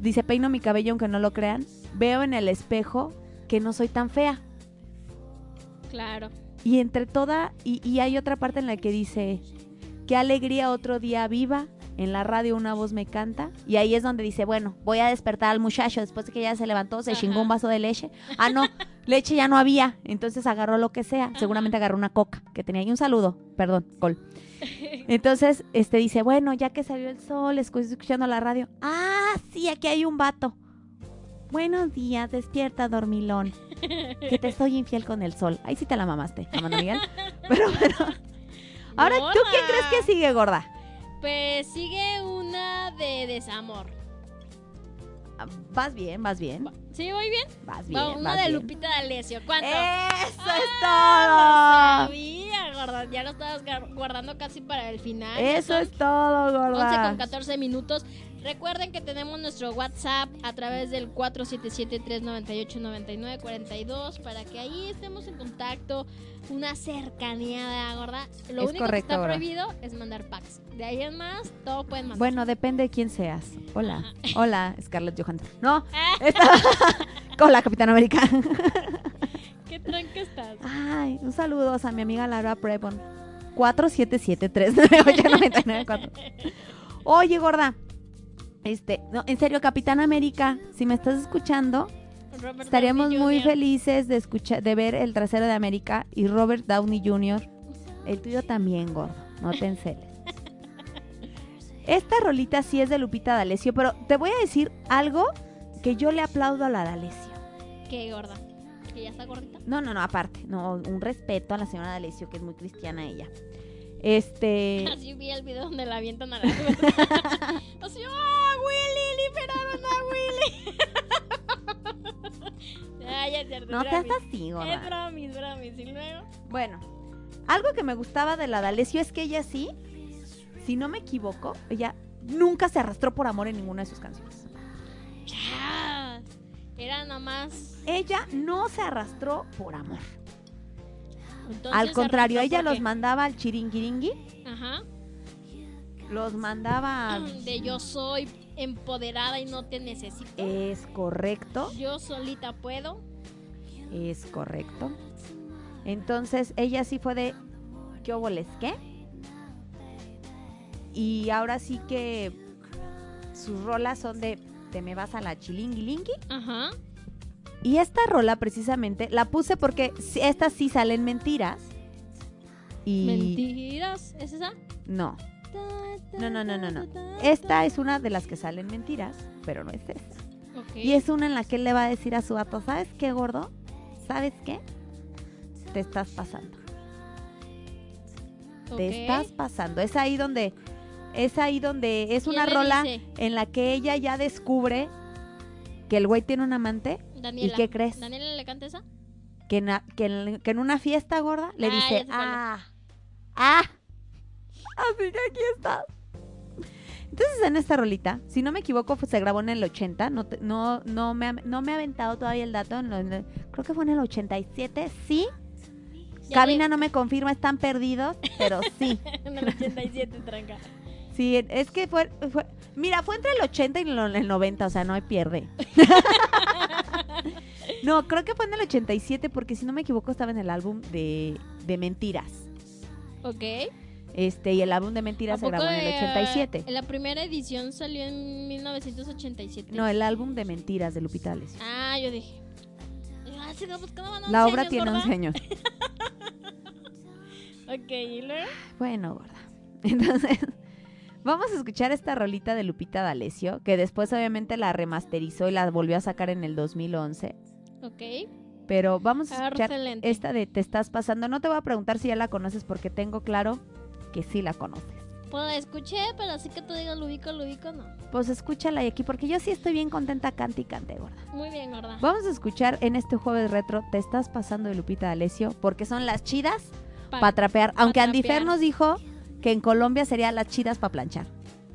Dice, peino mi cabello, aunque no lo crean, veo en el espejo que no soy tan fea. Claro. Y entre toda, y, y hay otra parte en la que dice, qué alegría otro día viva, en la radio una voz me canta, y ahí es donde dice, bueno, voy a despertar al muchacho después de que ya se levantó, se Ajá. chingó un vaso de leche. Ah, no, leche ya no había, entonces agarró lo que sea, seguramente agarró una coca que tenía ahí un saludo, perdón, Col. Entonces, este dice, bueno, ya que salió el sol, escu- escuchando la radio, ah, sí, aquí hay un vato. Buenos días, despierta, dormilón. Que te soy infiel con el sol. Ahí sí te la mamaste, Amanda Miguel. Pero, pero. Ahora, ¿tú qué Gorda. crees que sigue, gorda? Pues sigue una de desamor. Ah, Vas bien, vas bien. ¿Sí, voy bien? Vas bien. Va, vas de bien. Lupita D'Alessio. ¿Cuánto? ¡Eso es Ah, todo! sabía, gorda. Ya lo estabas guardando casi para el final. Eso es todo, 11 con gorda. 14 minutos. Recuerden que tenemos nuestro WhatsApp a través del 477-398-9942 para que ahí estemos en contacto, una cercanía, gorda. Lo Es único correcto, que está prohibido es mandar packs. De ahí en más, todo pueden mandar. Bueno, depende de quién seas. Hola. Hola, Scarlett Johansson. No, Ah, esta... con la Capitana América. ¿Qué tranca estás? Ay, un saludo a mi amiga Laura Prevon. 477-398-994. Oye, gorda. Este, no, en serio, Capitán América, si me estás escuchando, Robert estaríamos Downey muy Jr. felices de escuchar, de ver el trasero de América y Robert Downey Jr. El tuyo también, gordo. No te enceles. Esta rolita sí es de Lupita D'Alessio, pero te voy a decir algo que yo le aplaudo a la D'Alessio. ¿Qué gorda? ¿Que ya está gordita? No, no, no, aparte, no, un respeto a la señora D'Alessio, que es muy cristiana ella. Este, Así vi el video donde la avientan a la. Así, ¡ah, Willy! ¡Liberaron a Willy! Ay, es cierto. no es seas así, Es gorda. bromis, bromis. Y luego, Bueno, algo que me gustaba de la D'Alessio es que ella sí, si no me equivoco, ella nunca se arrastró por amor en ninguna de sus canciones. ya. Era nomás. Ella no se arrastró por amor. Entonces, Al contrario, ella los mandaba al chiringuiringui. Ajá. los mandaba... De yo soy empoderada y no te necesito. Es correcto, Yo solita puedo. es correcto. Entonces, ella sí fue de... ¿Qué óboles qué? Y ahora sí que sus rolas son de... Te me vas a la chilinguilingui. Ajá. Y esta rola precisamente la puse porque estas sí salen mentiras. Y Mentiras. ¿Es esa? no, no, no, no, no, no. Esta es una de las que salen mentiras, pero no es esta. Y es una en la que él le va a decir a su gato, ¿sabes qué, gordo? ¿Sabes qué? Te estás pasando. Te estás pasando. Es ahí donde es ahí donde es ¿Quién una rola dice? en la que ella ya descubre que el güey tiene un amante Daniela. ¿Y qué crees? ¿Daniela le canta esa? que, na- que en, que en una fiesta gorda le Ah, dice, ah, ah, así que aquí estás. Entonces en esta rolita, si no me equivoco, pues, se grabó en el 80, no, te- no, no, me, ha, no me ha aventado todavía el dato, en lo- en el- creo que fue en el 87, sí. Ya Cabina le- no me confirma, están perdidos, pero sí. en el 87, tranca. Sí, es que fue, fue- mira, fue entre el 80 y el 90, o sea, no hay pierde. no, creo que fue en el 87 porque si no me equivoco estaba en el álbum de, de Mentiras. Ok. Este, y el álbum de ¿A Mentiras se grabó en el eh, 87. La primera edición salió en 1987. No, el álbum de Mentiras de Lupita D'Alessio. Ah, yo dije. Ah, no, pues, ¿cómo van La 11 obra años, tiene gorda? 11 años. Ok, ¿y luego? Bueno, gorda. Entonces, vamos a escuchar esta rolita de Lupita D'Alessio, que después obviamente la remasterizó y la volvió a sacar en el 2011. Ok. Pero vamos a escuchar Excelente. esta de Te estás pasando. No te voy a preguntar si ya la conoces porque tengo claro que sí la conoces. Pues la escuché, pero así que tú digas lo ubico, lo ubico, no. Pues escúchala y aquí porque yo sí estoy bien contenta cante y cante, gorda. Muy bien, gorda. Vamos a escuchar en este jueves retro Te estás pasando de Lupita D'Alessio porque son las chidas Pa- para trapear. Aunque Andy Fer trapear. nos dijo que en Colombia serían las chidas para planchar.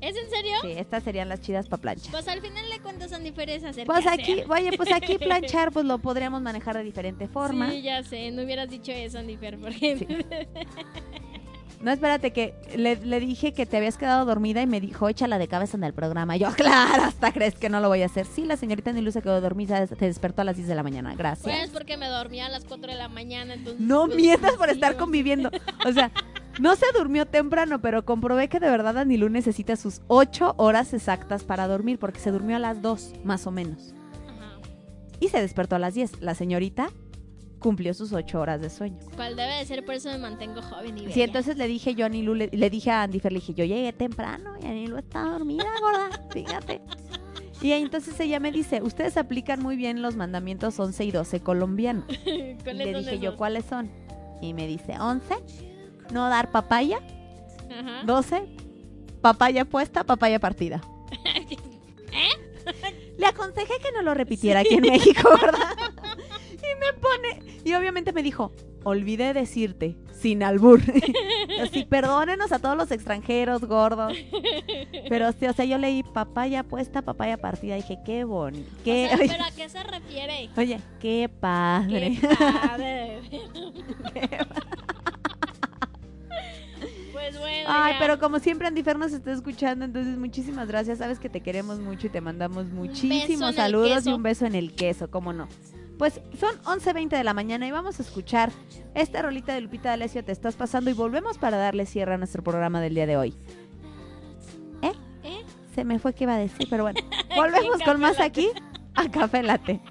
¿Es en serio? Sí, estas serían las chidas para planchar. Pues al final de cuentas son diferentes hacer Pues aquí, hacer. oye, pues aquí planchar pues lo podríamos manejar de diferente forma. Sí, ya sé, no hubieras dicho eso, Andifer, porque... No, espérate, que le, le dije que te habías quedado dormida y me dijo, échala de cabeza en el programa. Y yo, claro, hasta crees que no lo voy a hacer. Sí, la señorita Nilu se quedó dormida, se despertó a las 10 de la mañana. Gracias. Pues porque me dormía a las 4 de la mañana, entonces... No pues, mientas por sí, estar conviviendo. O sea, no se durmió temprano, pero comprobé que de verdad Anilú necesita sus 8 horas exactas para dormir, porque se durmió a las 2, más o menos. Ajá. Y se despertó a las 10. La señorita cumplió sus 8 horas de sueño. ¿Cuál debe de ser? Por eso me mantengo joven y bella. Sí, entonces le dije yo a Anilú, le, le dije a Andy Fer, le dije, yo llegué temprano y Anilú está dormida, gorda, fíjate. Y entonces ella me dice, ustedes aplican muy bien los mandamientos 11 y 12 colombianos. Y ¿Cuáles le son dije yo? ¿cuáles son? Y me dice, 11, no dar papaya. Ajá. 12, papaya puesta, papaya partida. Le aconsejé que no lo repitiera aquí en México, ¿verdad? Y me pone, y obviamente me dijo, olvidé decirte, sin albur. Así, perdónenos a todos los extranjeros gordos. Pero sí, o sea, yo leí papaya puesta, papaya partida. Dije, qué bonito. O Qué, sea, oye, ¿pero a qué se refiere? oye, qué padre. Qué padre. Pues bueno, Ay, ya. pero como siempre Andy Fer nos está escuchando, entonces muchísimas gracias. Sabes que te queremos mucho y te mandamos muchísimos saludos y un beso en el queso, cómo no. Pues son 11.20 de la mañana y vamos a escuchar esta rolita de Lupita D'Alessio, Te estás pasando y volvemos para darle cierre a nuestro programa del día de hoy. ¿Eh? ¿Eh? Se me fue que iba a decir, pero bueno. Volvemos con más aquí a Café Latte.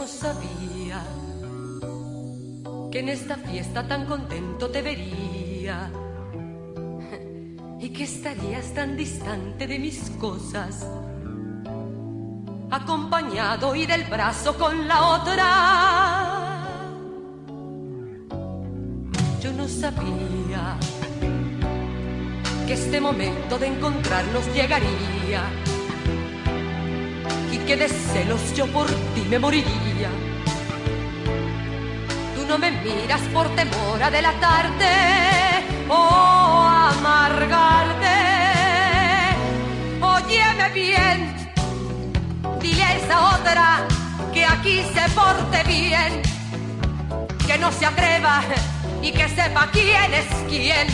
No sabía que en esta fiesta tan contento te vería y que estarías tan distante de mis cosas, acompañado y del brazo con la otra. Yo no sabía que este momento de encontrarnos llegaría y que de celos yo por ti me moriría. Tú no me miras por temor a delatarte o amargarte. Óyeme bien, dile a esa otra que aquí se porte bien, que no se atreva y que sepa quién es quién,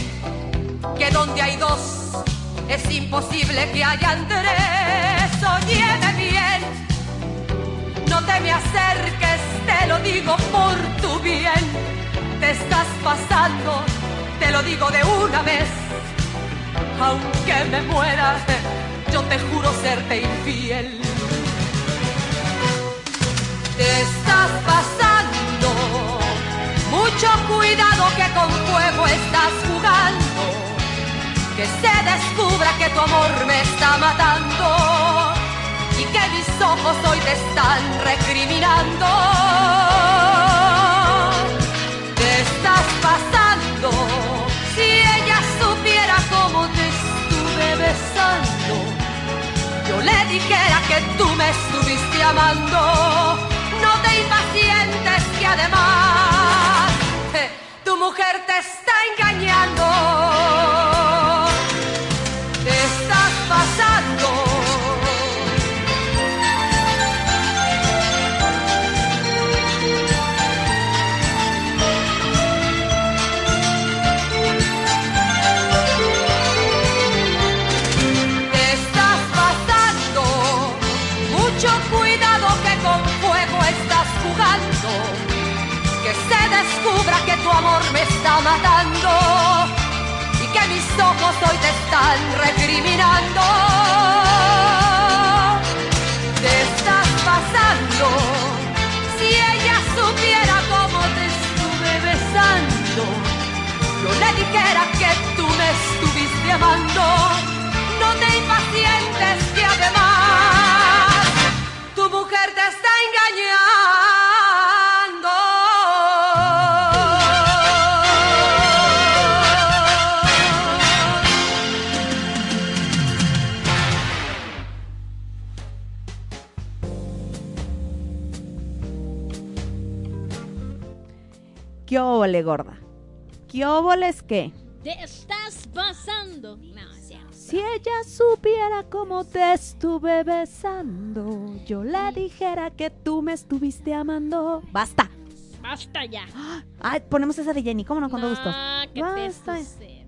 que donde hay dos es imposible que hayan tres. Óyeme bien, no te me acerques, te lo digo por tu bien. Te estás pasando, te lo digo de una vez. Aunque me muera, yo te juro serte infiel. Te estás pasando, mucho cuidado que con fuego estás jugando que se descubra que tu amor me está matando y que mis ojos hoy te están recriminando. Te estás pasando, si ella supiera cómo te estuve besando, yo le dijera que tú me estuviste amando. No te impacientes que además eh, tu mujer te está engañando. Está matando y que mis ojos hoy te están recriminando. Te estás pasando. Si ella supiera cómo te estuve besando, yo le dijera que tú me estuviste amando. No te impacientes ¿Qué óvole, gorda? ¿Qué óvoles qué? Te estás pasando. No, es. Si ella supiera cómo te estuve besando, yo le dijera que tú me estuviste amando. ¡Basta! Basta ya. Ay, ponemos esa de Jenny, ¿cómo no? Con todo gusto. Ah, ¿qué Basta. te sucede?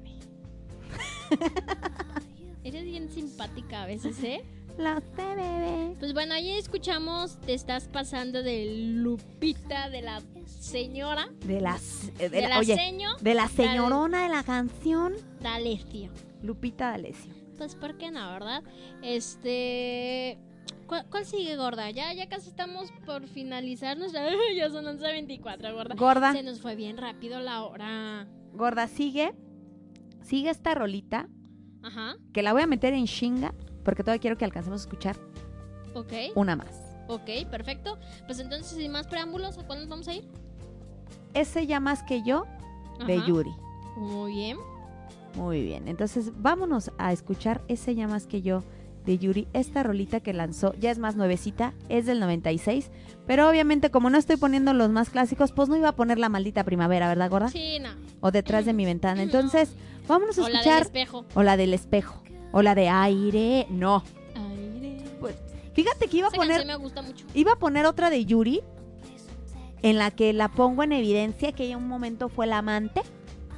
Eres bien simpática a veces, ¿eh? La sé, bebé. Pues bueno, ahí escuchamos Te estás pasando de Lupita, de la señora De las. eh, De la- la oye, seño de la señorona de la canción, D'Alessio. Lupita D'Alessio. Pues, ¿por qué no, verdad? Este... ¿Cuál, cuál sigue, gorda? Ya, ya casi estamos por finalizar nuestra... ya son 11.24, gorda. Gorda, Se nos fue bien rápido la hora. gorda, sigue. Sigue esta rolita, Ajá, que la voy a meter en chinga, porque todavía quiero que alcancemos a escuchar ok, una más. ok, perfecto. Pues entonces, sin más preámbulos, ¿a cuál nos vamos a ir? Ese ya más que yo, de Ajá, Yuri. Muy bien. Muy bien, entonces vámonos a escuchar ese ya más que yo de Yuri, esta rolita que lanzó, ya es más nuevecita, es del 96, pero obviamente como no estoy poniendo los más clásicos, pues no iba a poner la maldita primavera, ¿verdad, gorda? Sí, no. O detrás de mi ventana. Entonces, vámonos a O la del escuchar espejo. o la del espejo, o la de aire, no. Aire. Fíjate que iba a Esa poner me gusta mucho. iba a poner otra de Yuri en la que la pongo en evidencia que ella un momento fue la amante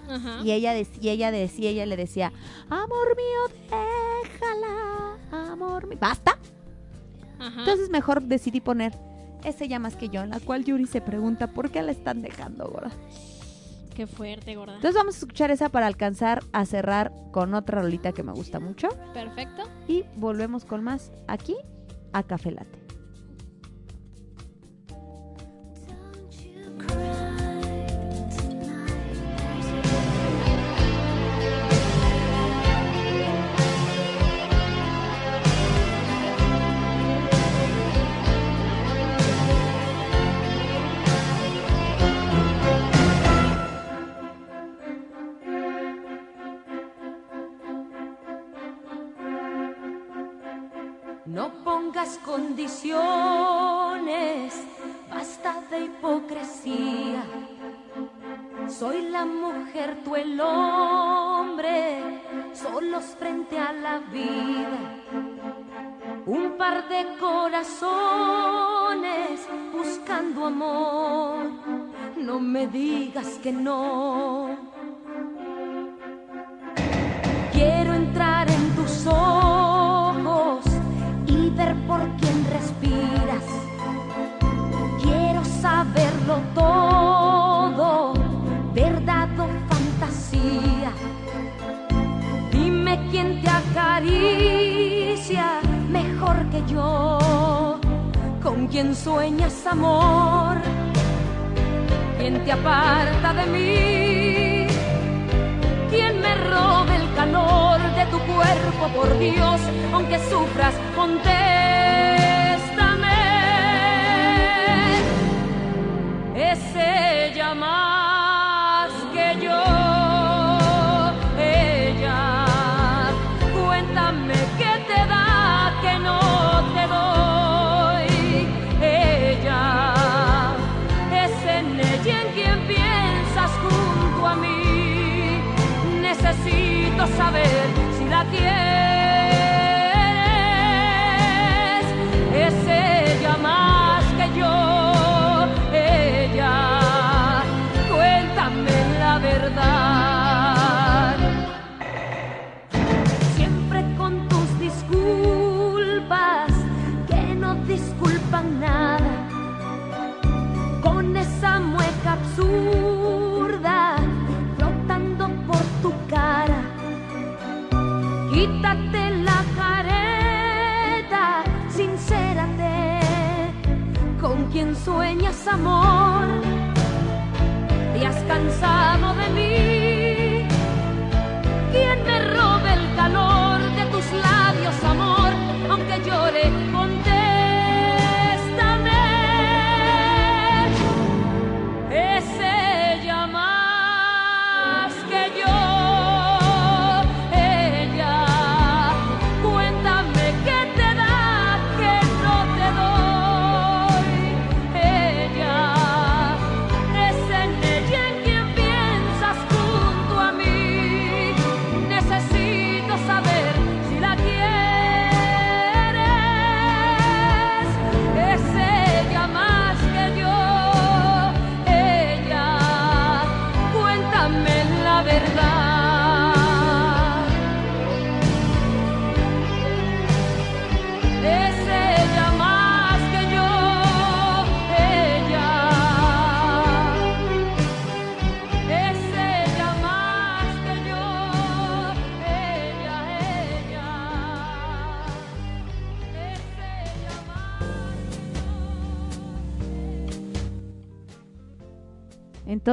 Ajá. y ella decía, ella decía, ella le decía, amor mío, déjala, amor mío. ¿Basta? Ajá. Entonces mejor decidí poner ese ya más que yo, en la cual Yuri se pregunta por qué la están dejando, gorda. Qué fuerte, gorda. Entonces vamos a escuchar esa para alcanzar a cerrar con otra rolita que me gusta mucho. Perfecto. Y volvemos con más aquí a Café Latte. Mujer, el hombre, solos frente a la vida. Un par de corazones buscando amor, no me digas que no. Quiero entrar en tus ojos y ver por quién respiras. Quiero saberlo todo, mejor que yo, con quien sueñas amor, quién te aparta de mí. Quien me robe el calor de tu cuerpo, por Dios, aunque sufras, contéstame. Es ella más la.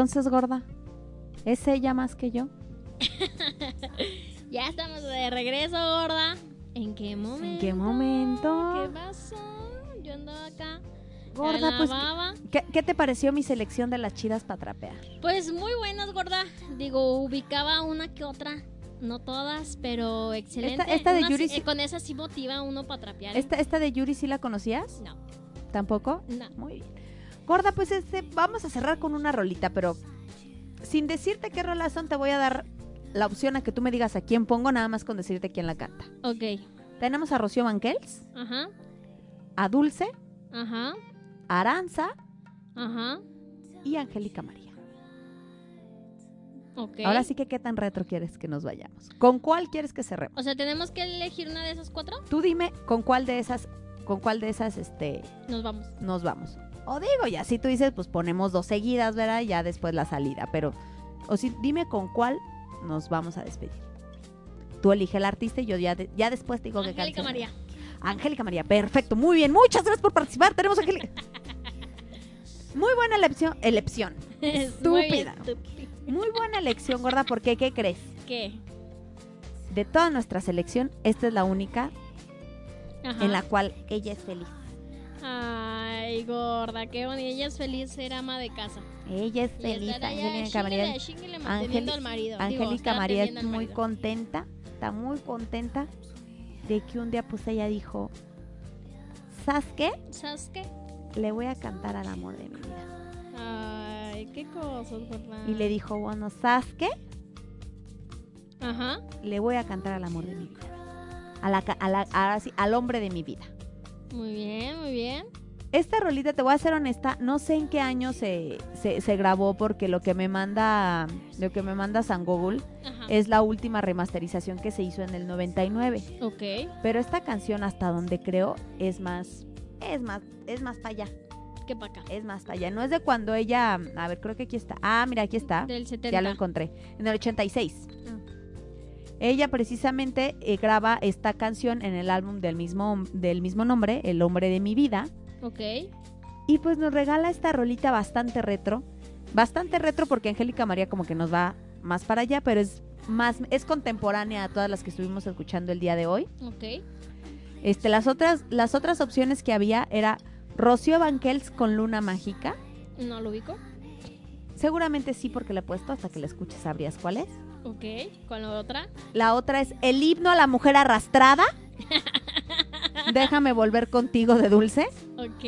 Entonces, gorda, ¿es ella más que yo? Ya estamos de regreso, gorda. ¿En qué momento? qué momento? ¿Qué pasó? Yo andaba acá. Gorda, pues. ¿qué, qué te pareció mi selección de las chidas para trapear? Pues muy buenas, gorda. Digo, ubicaba una que otra. No todas, pero excelente. Esta- esta de Una sí- Yuri sí- eh, con esa sí motiva uno para trapear. ¿eh? ¿Esta, esta de Yuri sí la conocías? No, ¿Tampoco? no. Muy bien. Gorda, pues este, vamos a cerrar con una rolita, pero sin decirte qué rolas son, te voy a dar la opción a que tú me digas a quién pongo, nada más con decirte quién la canta. Ok. Tenemos a Rocío Banquels, Ajá, a Dulce, ajá, a Aranza ajá. y a Angélica María. Ok. Ahora sí que qué tan retro quieres que nos vayamos. ¿Con cuál quieres que cerremos? O sea, ¿tenemos que elegir una de esas cuatro? Tú dime con cuál de esas, con cuál de esas este, Nos vamos. nos vamos. O digo, ya si tú dices, pues ponemos dos seguidas, ¿verdad? Y ya después la salida. Pero, o si, dime con cuál nos vamos a despedir. Tú elige el artista y yo ya, de- ya después te digo qué Angélica canción. María. Angélica María, perfecto, muy bien. Muchas gracias por participar. Tenemos Angélica. Muy buena elección. elección. Muy Estúpida. estúpida. Muy buena elección, gorda, porque ¿qué crees? ¿Qué? De toda nuestra selección, esta es la única Ajá. en la cual ella es feliz. Ay, gorda, qué bonita. Ella es feliz ser ama de casa. Ella es feliz, Angélica María. Angélica María es muy contenta, está muy contenta de que un día pues ella dijo, ¿sabes qué? ¿Sabes qué? Le voy a cantar al amor de mi vida. Ay, qué cosas, gorda. Y le dijo, bueno, ¿sabes qué? Ajá. Le voy a cantar al amor de mi vida. A la, a al hombre de mi vida. Muy bien, muy bien. Esta rolita, te voy a ser honesta, no sé en qué año se, se, se grabó porque lo que me manda, lo que me manda San Google Ajá. es la última remasterización que se hizo en el 99. Ok. Pero esta canción hasta donde creo es más, es más, es más para allá, ¿Qué para acá? es más para allá. No es de cuando ella, a ver, creo que aquí está. Ah, mira, aquí está. Del 70. Ya lo encontré. En el 86. Ah. Ella precisamente eh, graba esta canción en el álbum del mismo, del mismo nombre, El hombre de mi vida. Ok. Y pues nos regala esta rolita bastante retro. Bastante retro porque Angélica María como que nos va más para allá, pero es más, es contemporánea a todas las que estuvimos escuchando el día de hoy. Ok. Este, las otras, las otras opciones que había era Rocío Banquels con Luna Mágica. No lo ubico. Seguramente sí porque la he puesto hasta que la escuches sabrías cuál es. Ok. ¿Con la otra? La otra es El himno a la mujer arrastrada. Déjame volver contigo de dulce. Ok.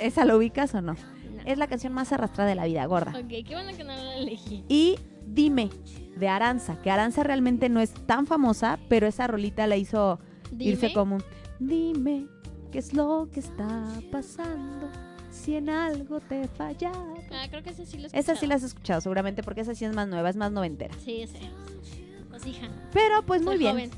¿Esa lo ubicas o no? No. Es la canción más arrastrada de la vida, gorda. Ok, qué bueno que no la elegí. Y Dime, de Aranza, que Aranza realmente no es tan famosa, pero esa rolita la hizo irse como, dime, ¿qué es lo que está pasando? Si en algo te he fallado. Ah, creo que esa sí la Esa sí la has escuchado seguramente porque esa sí es más nueva, es más noventera. Sí, sí. Pues hija. Pero pues muy bien, joven.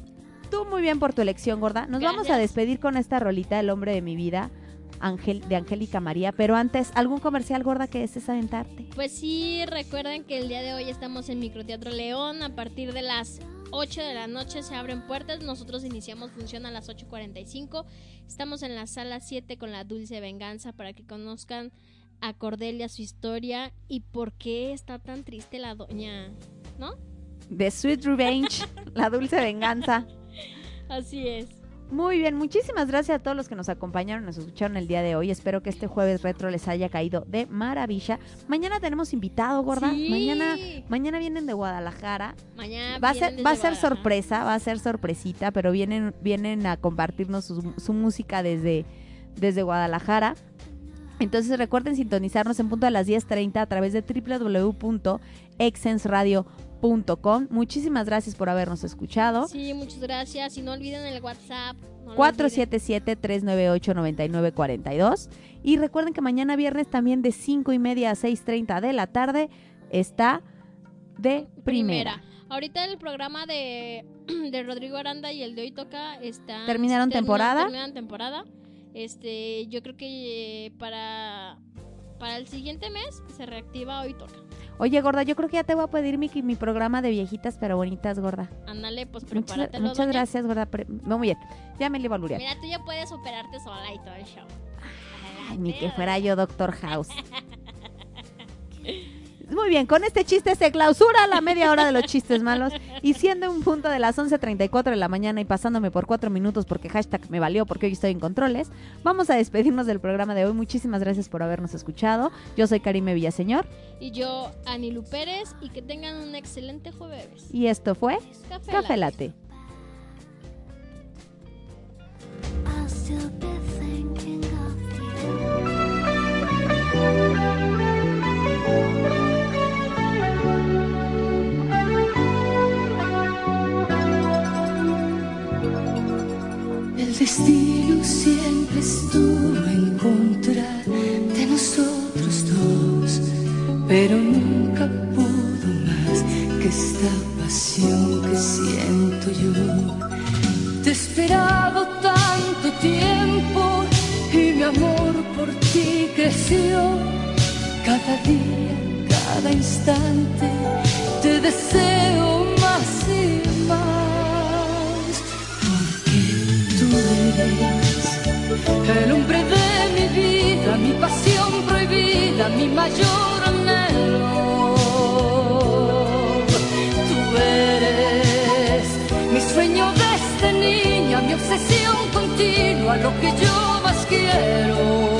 Tú muy bien por tu elección, gorda. Nos vamos a despedir con esta rolita, El hombre de mi vida, Ángel, de Angélica María. Pero antes, ¿algún comercial, gorda, que desees aventarte? Pues sí, recuerden que el día de hoy estamos en Microteatro León. A partir de las 8 de la noche se abren puertas. Nosotros iniciamos función a las 8.45. Estamos en la sala 7 con la Dulce Venganza para que conozcan a Cordelia, su historia y por qué está tan triste la doña. ¿No? The Sweet Revenge, La Dulce Venganza. Así es. Muy bien, muchísimas gracias a todos los que nos acompañaron, nos escucharon el día de hoy. Espero que este jueves retro les haya caído de maravilla. Mañana tenemos invitado, gorda. Sí. Mañana, mañana vienen de Guadalajara. Mañana Va a ser, va a ser sorpresa, va a ser sorpresita, pero vienen, vienen a compartirnos su, su música desde, desde Guadalajara. Entonces recuerden sintonizarnos en punto de las 10.30 a través de www.exensradio.com. Muchísimas gracias por habernos escuchado. Sí, muchas gracias. Y no olviden el WhatsApp. no lo olviden. 477-398-9942. Y recuerden que mañana viernes también de 5 y media a 6.30 de la tarde está de primera. Ahorita el programa de, de Rodrigo Aranda y el de hoy toca están ¿Terminaron temporada? Terminan temporada. Este, yo creo que eh, para para el siguiente mes se reactiva hoy toca. Oye, gorda, yo creo que ya te voy a pedir mi, mi programa de viejitas pero bonitas, gorda. Ándale, pues Muchas, prepáratelo. muchas gracias, gorda. No, muy bien. Ya me le iba a. Mira, tú ya puedes operarte sola y todo el show. Ay, ni que fuera yo Doctor House. Muy bien, con este chiste se clausura la media hora de los chistes malos. Y siendo un punto de las 11.34 de la mañana y pasándome por cuatro minutos porque hashtag me valió porque hoy estoy en controles, vamos a despedirnos del programa de hoy. Muchísimas gracias por habernos escuchado. Yo soy Karime Villaseñor Y yo, Anilu Pérez, y que tengan un excelente jueves. y esto fue Café, Café Latte. Latte. El destino siempre estuvo en contra de nosotros dos, pero nunca pudo más que esta pasión que siento yo. Te he esperado tanto tiempo y mi amor por ti creció. Cada día, cada instante, te deseo el hombre de mi vida, mi pasión prohibida, mi mayor anhelo. Tú eres mi sueño desde niña, mi obsesión continua, lo que yo más quiero.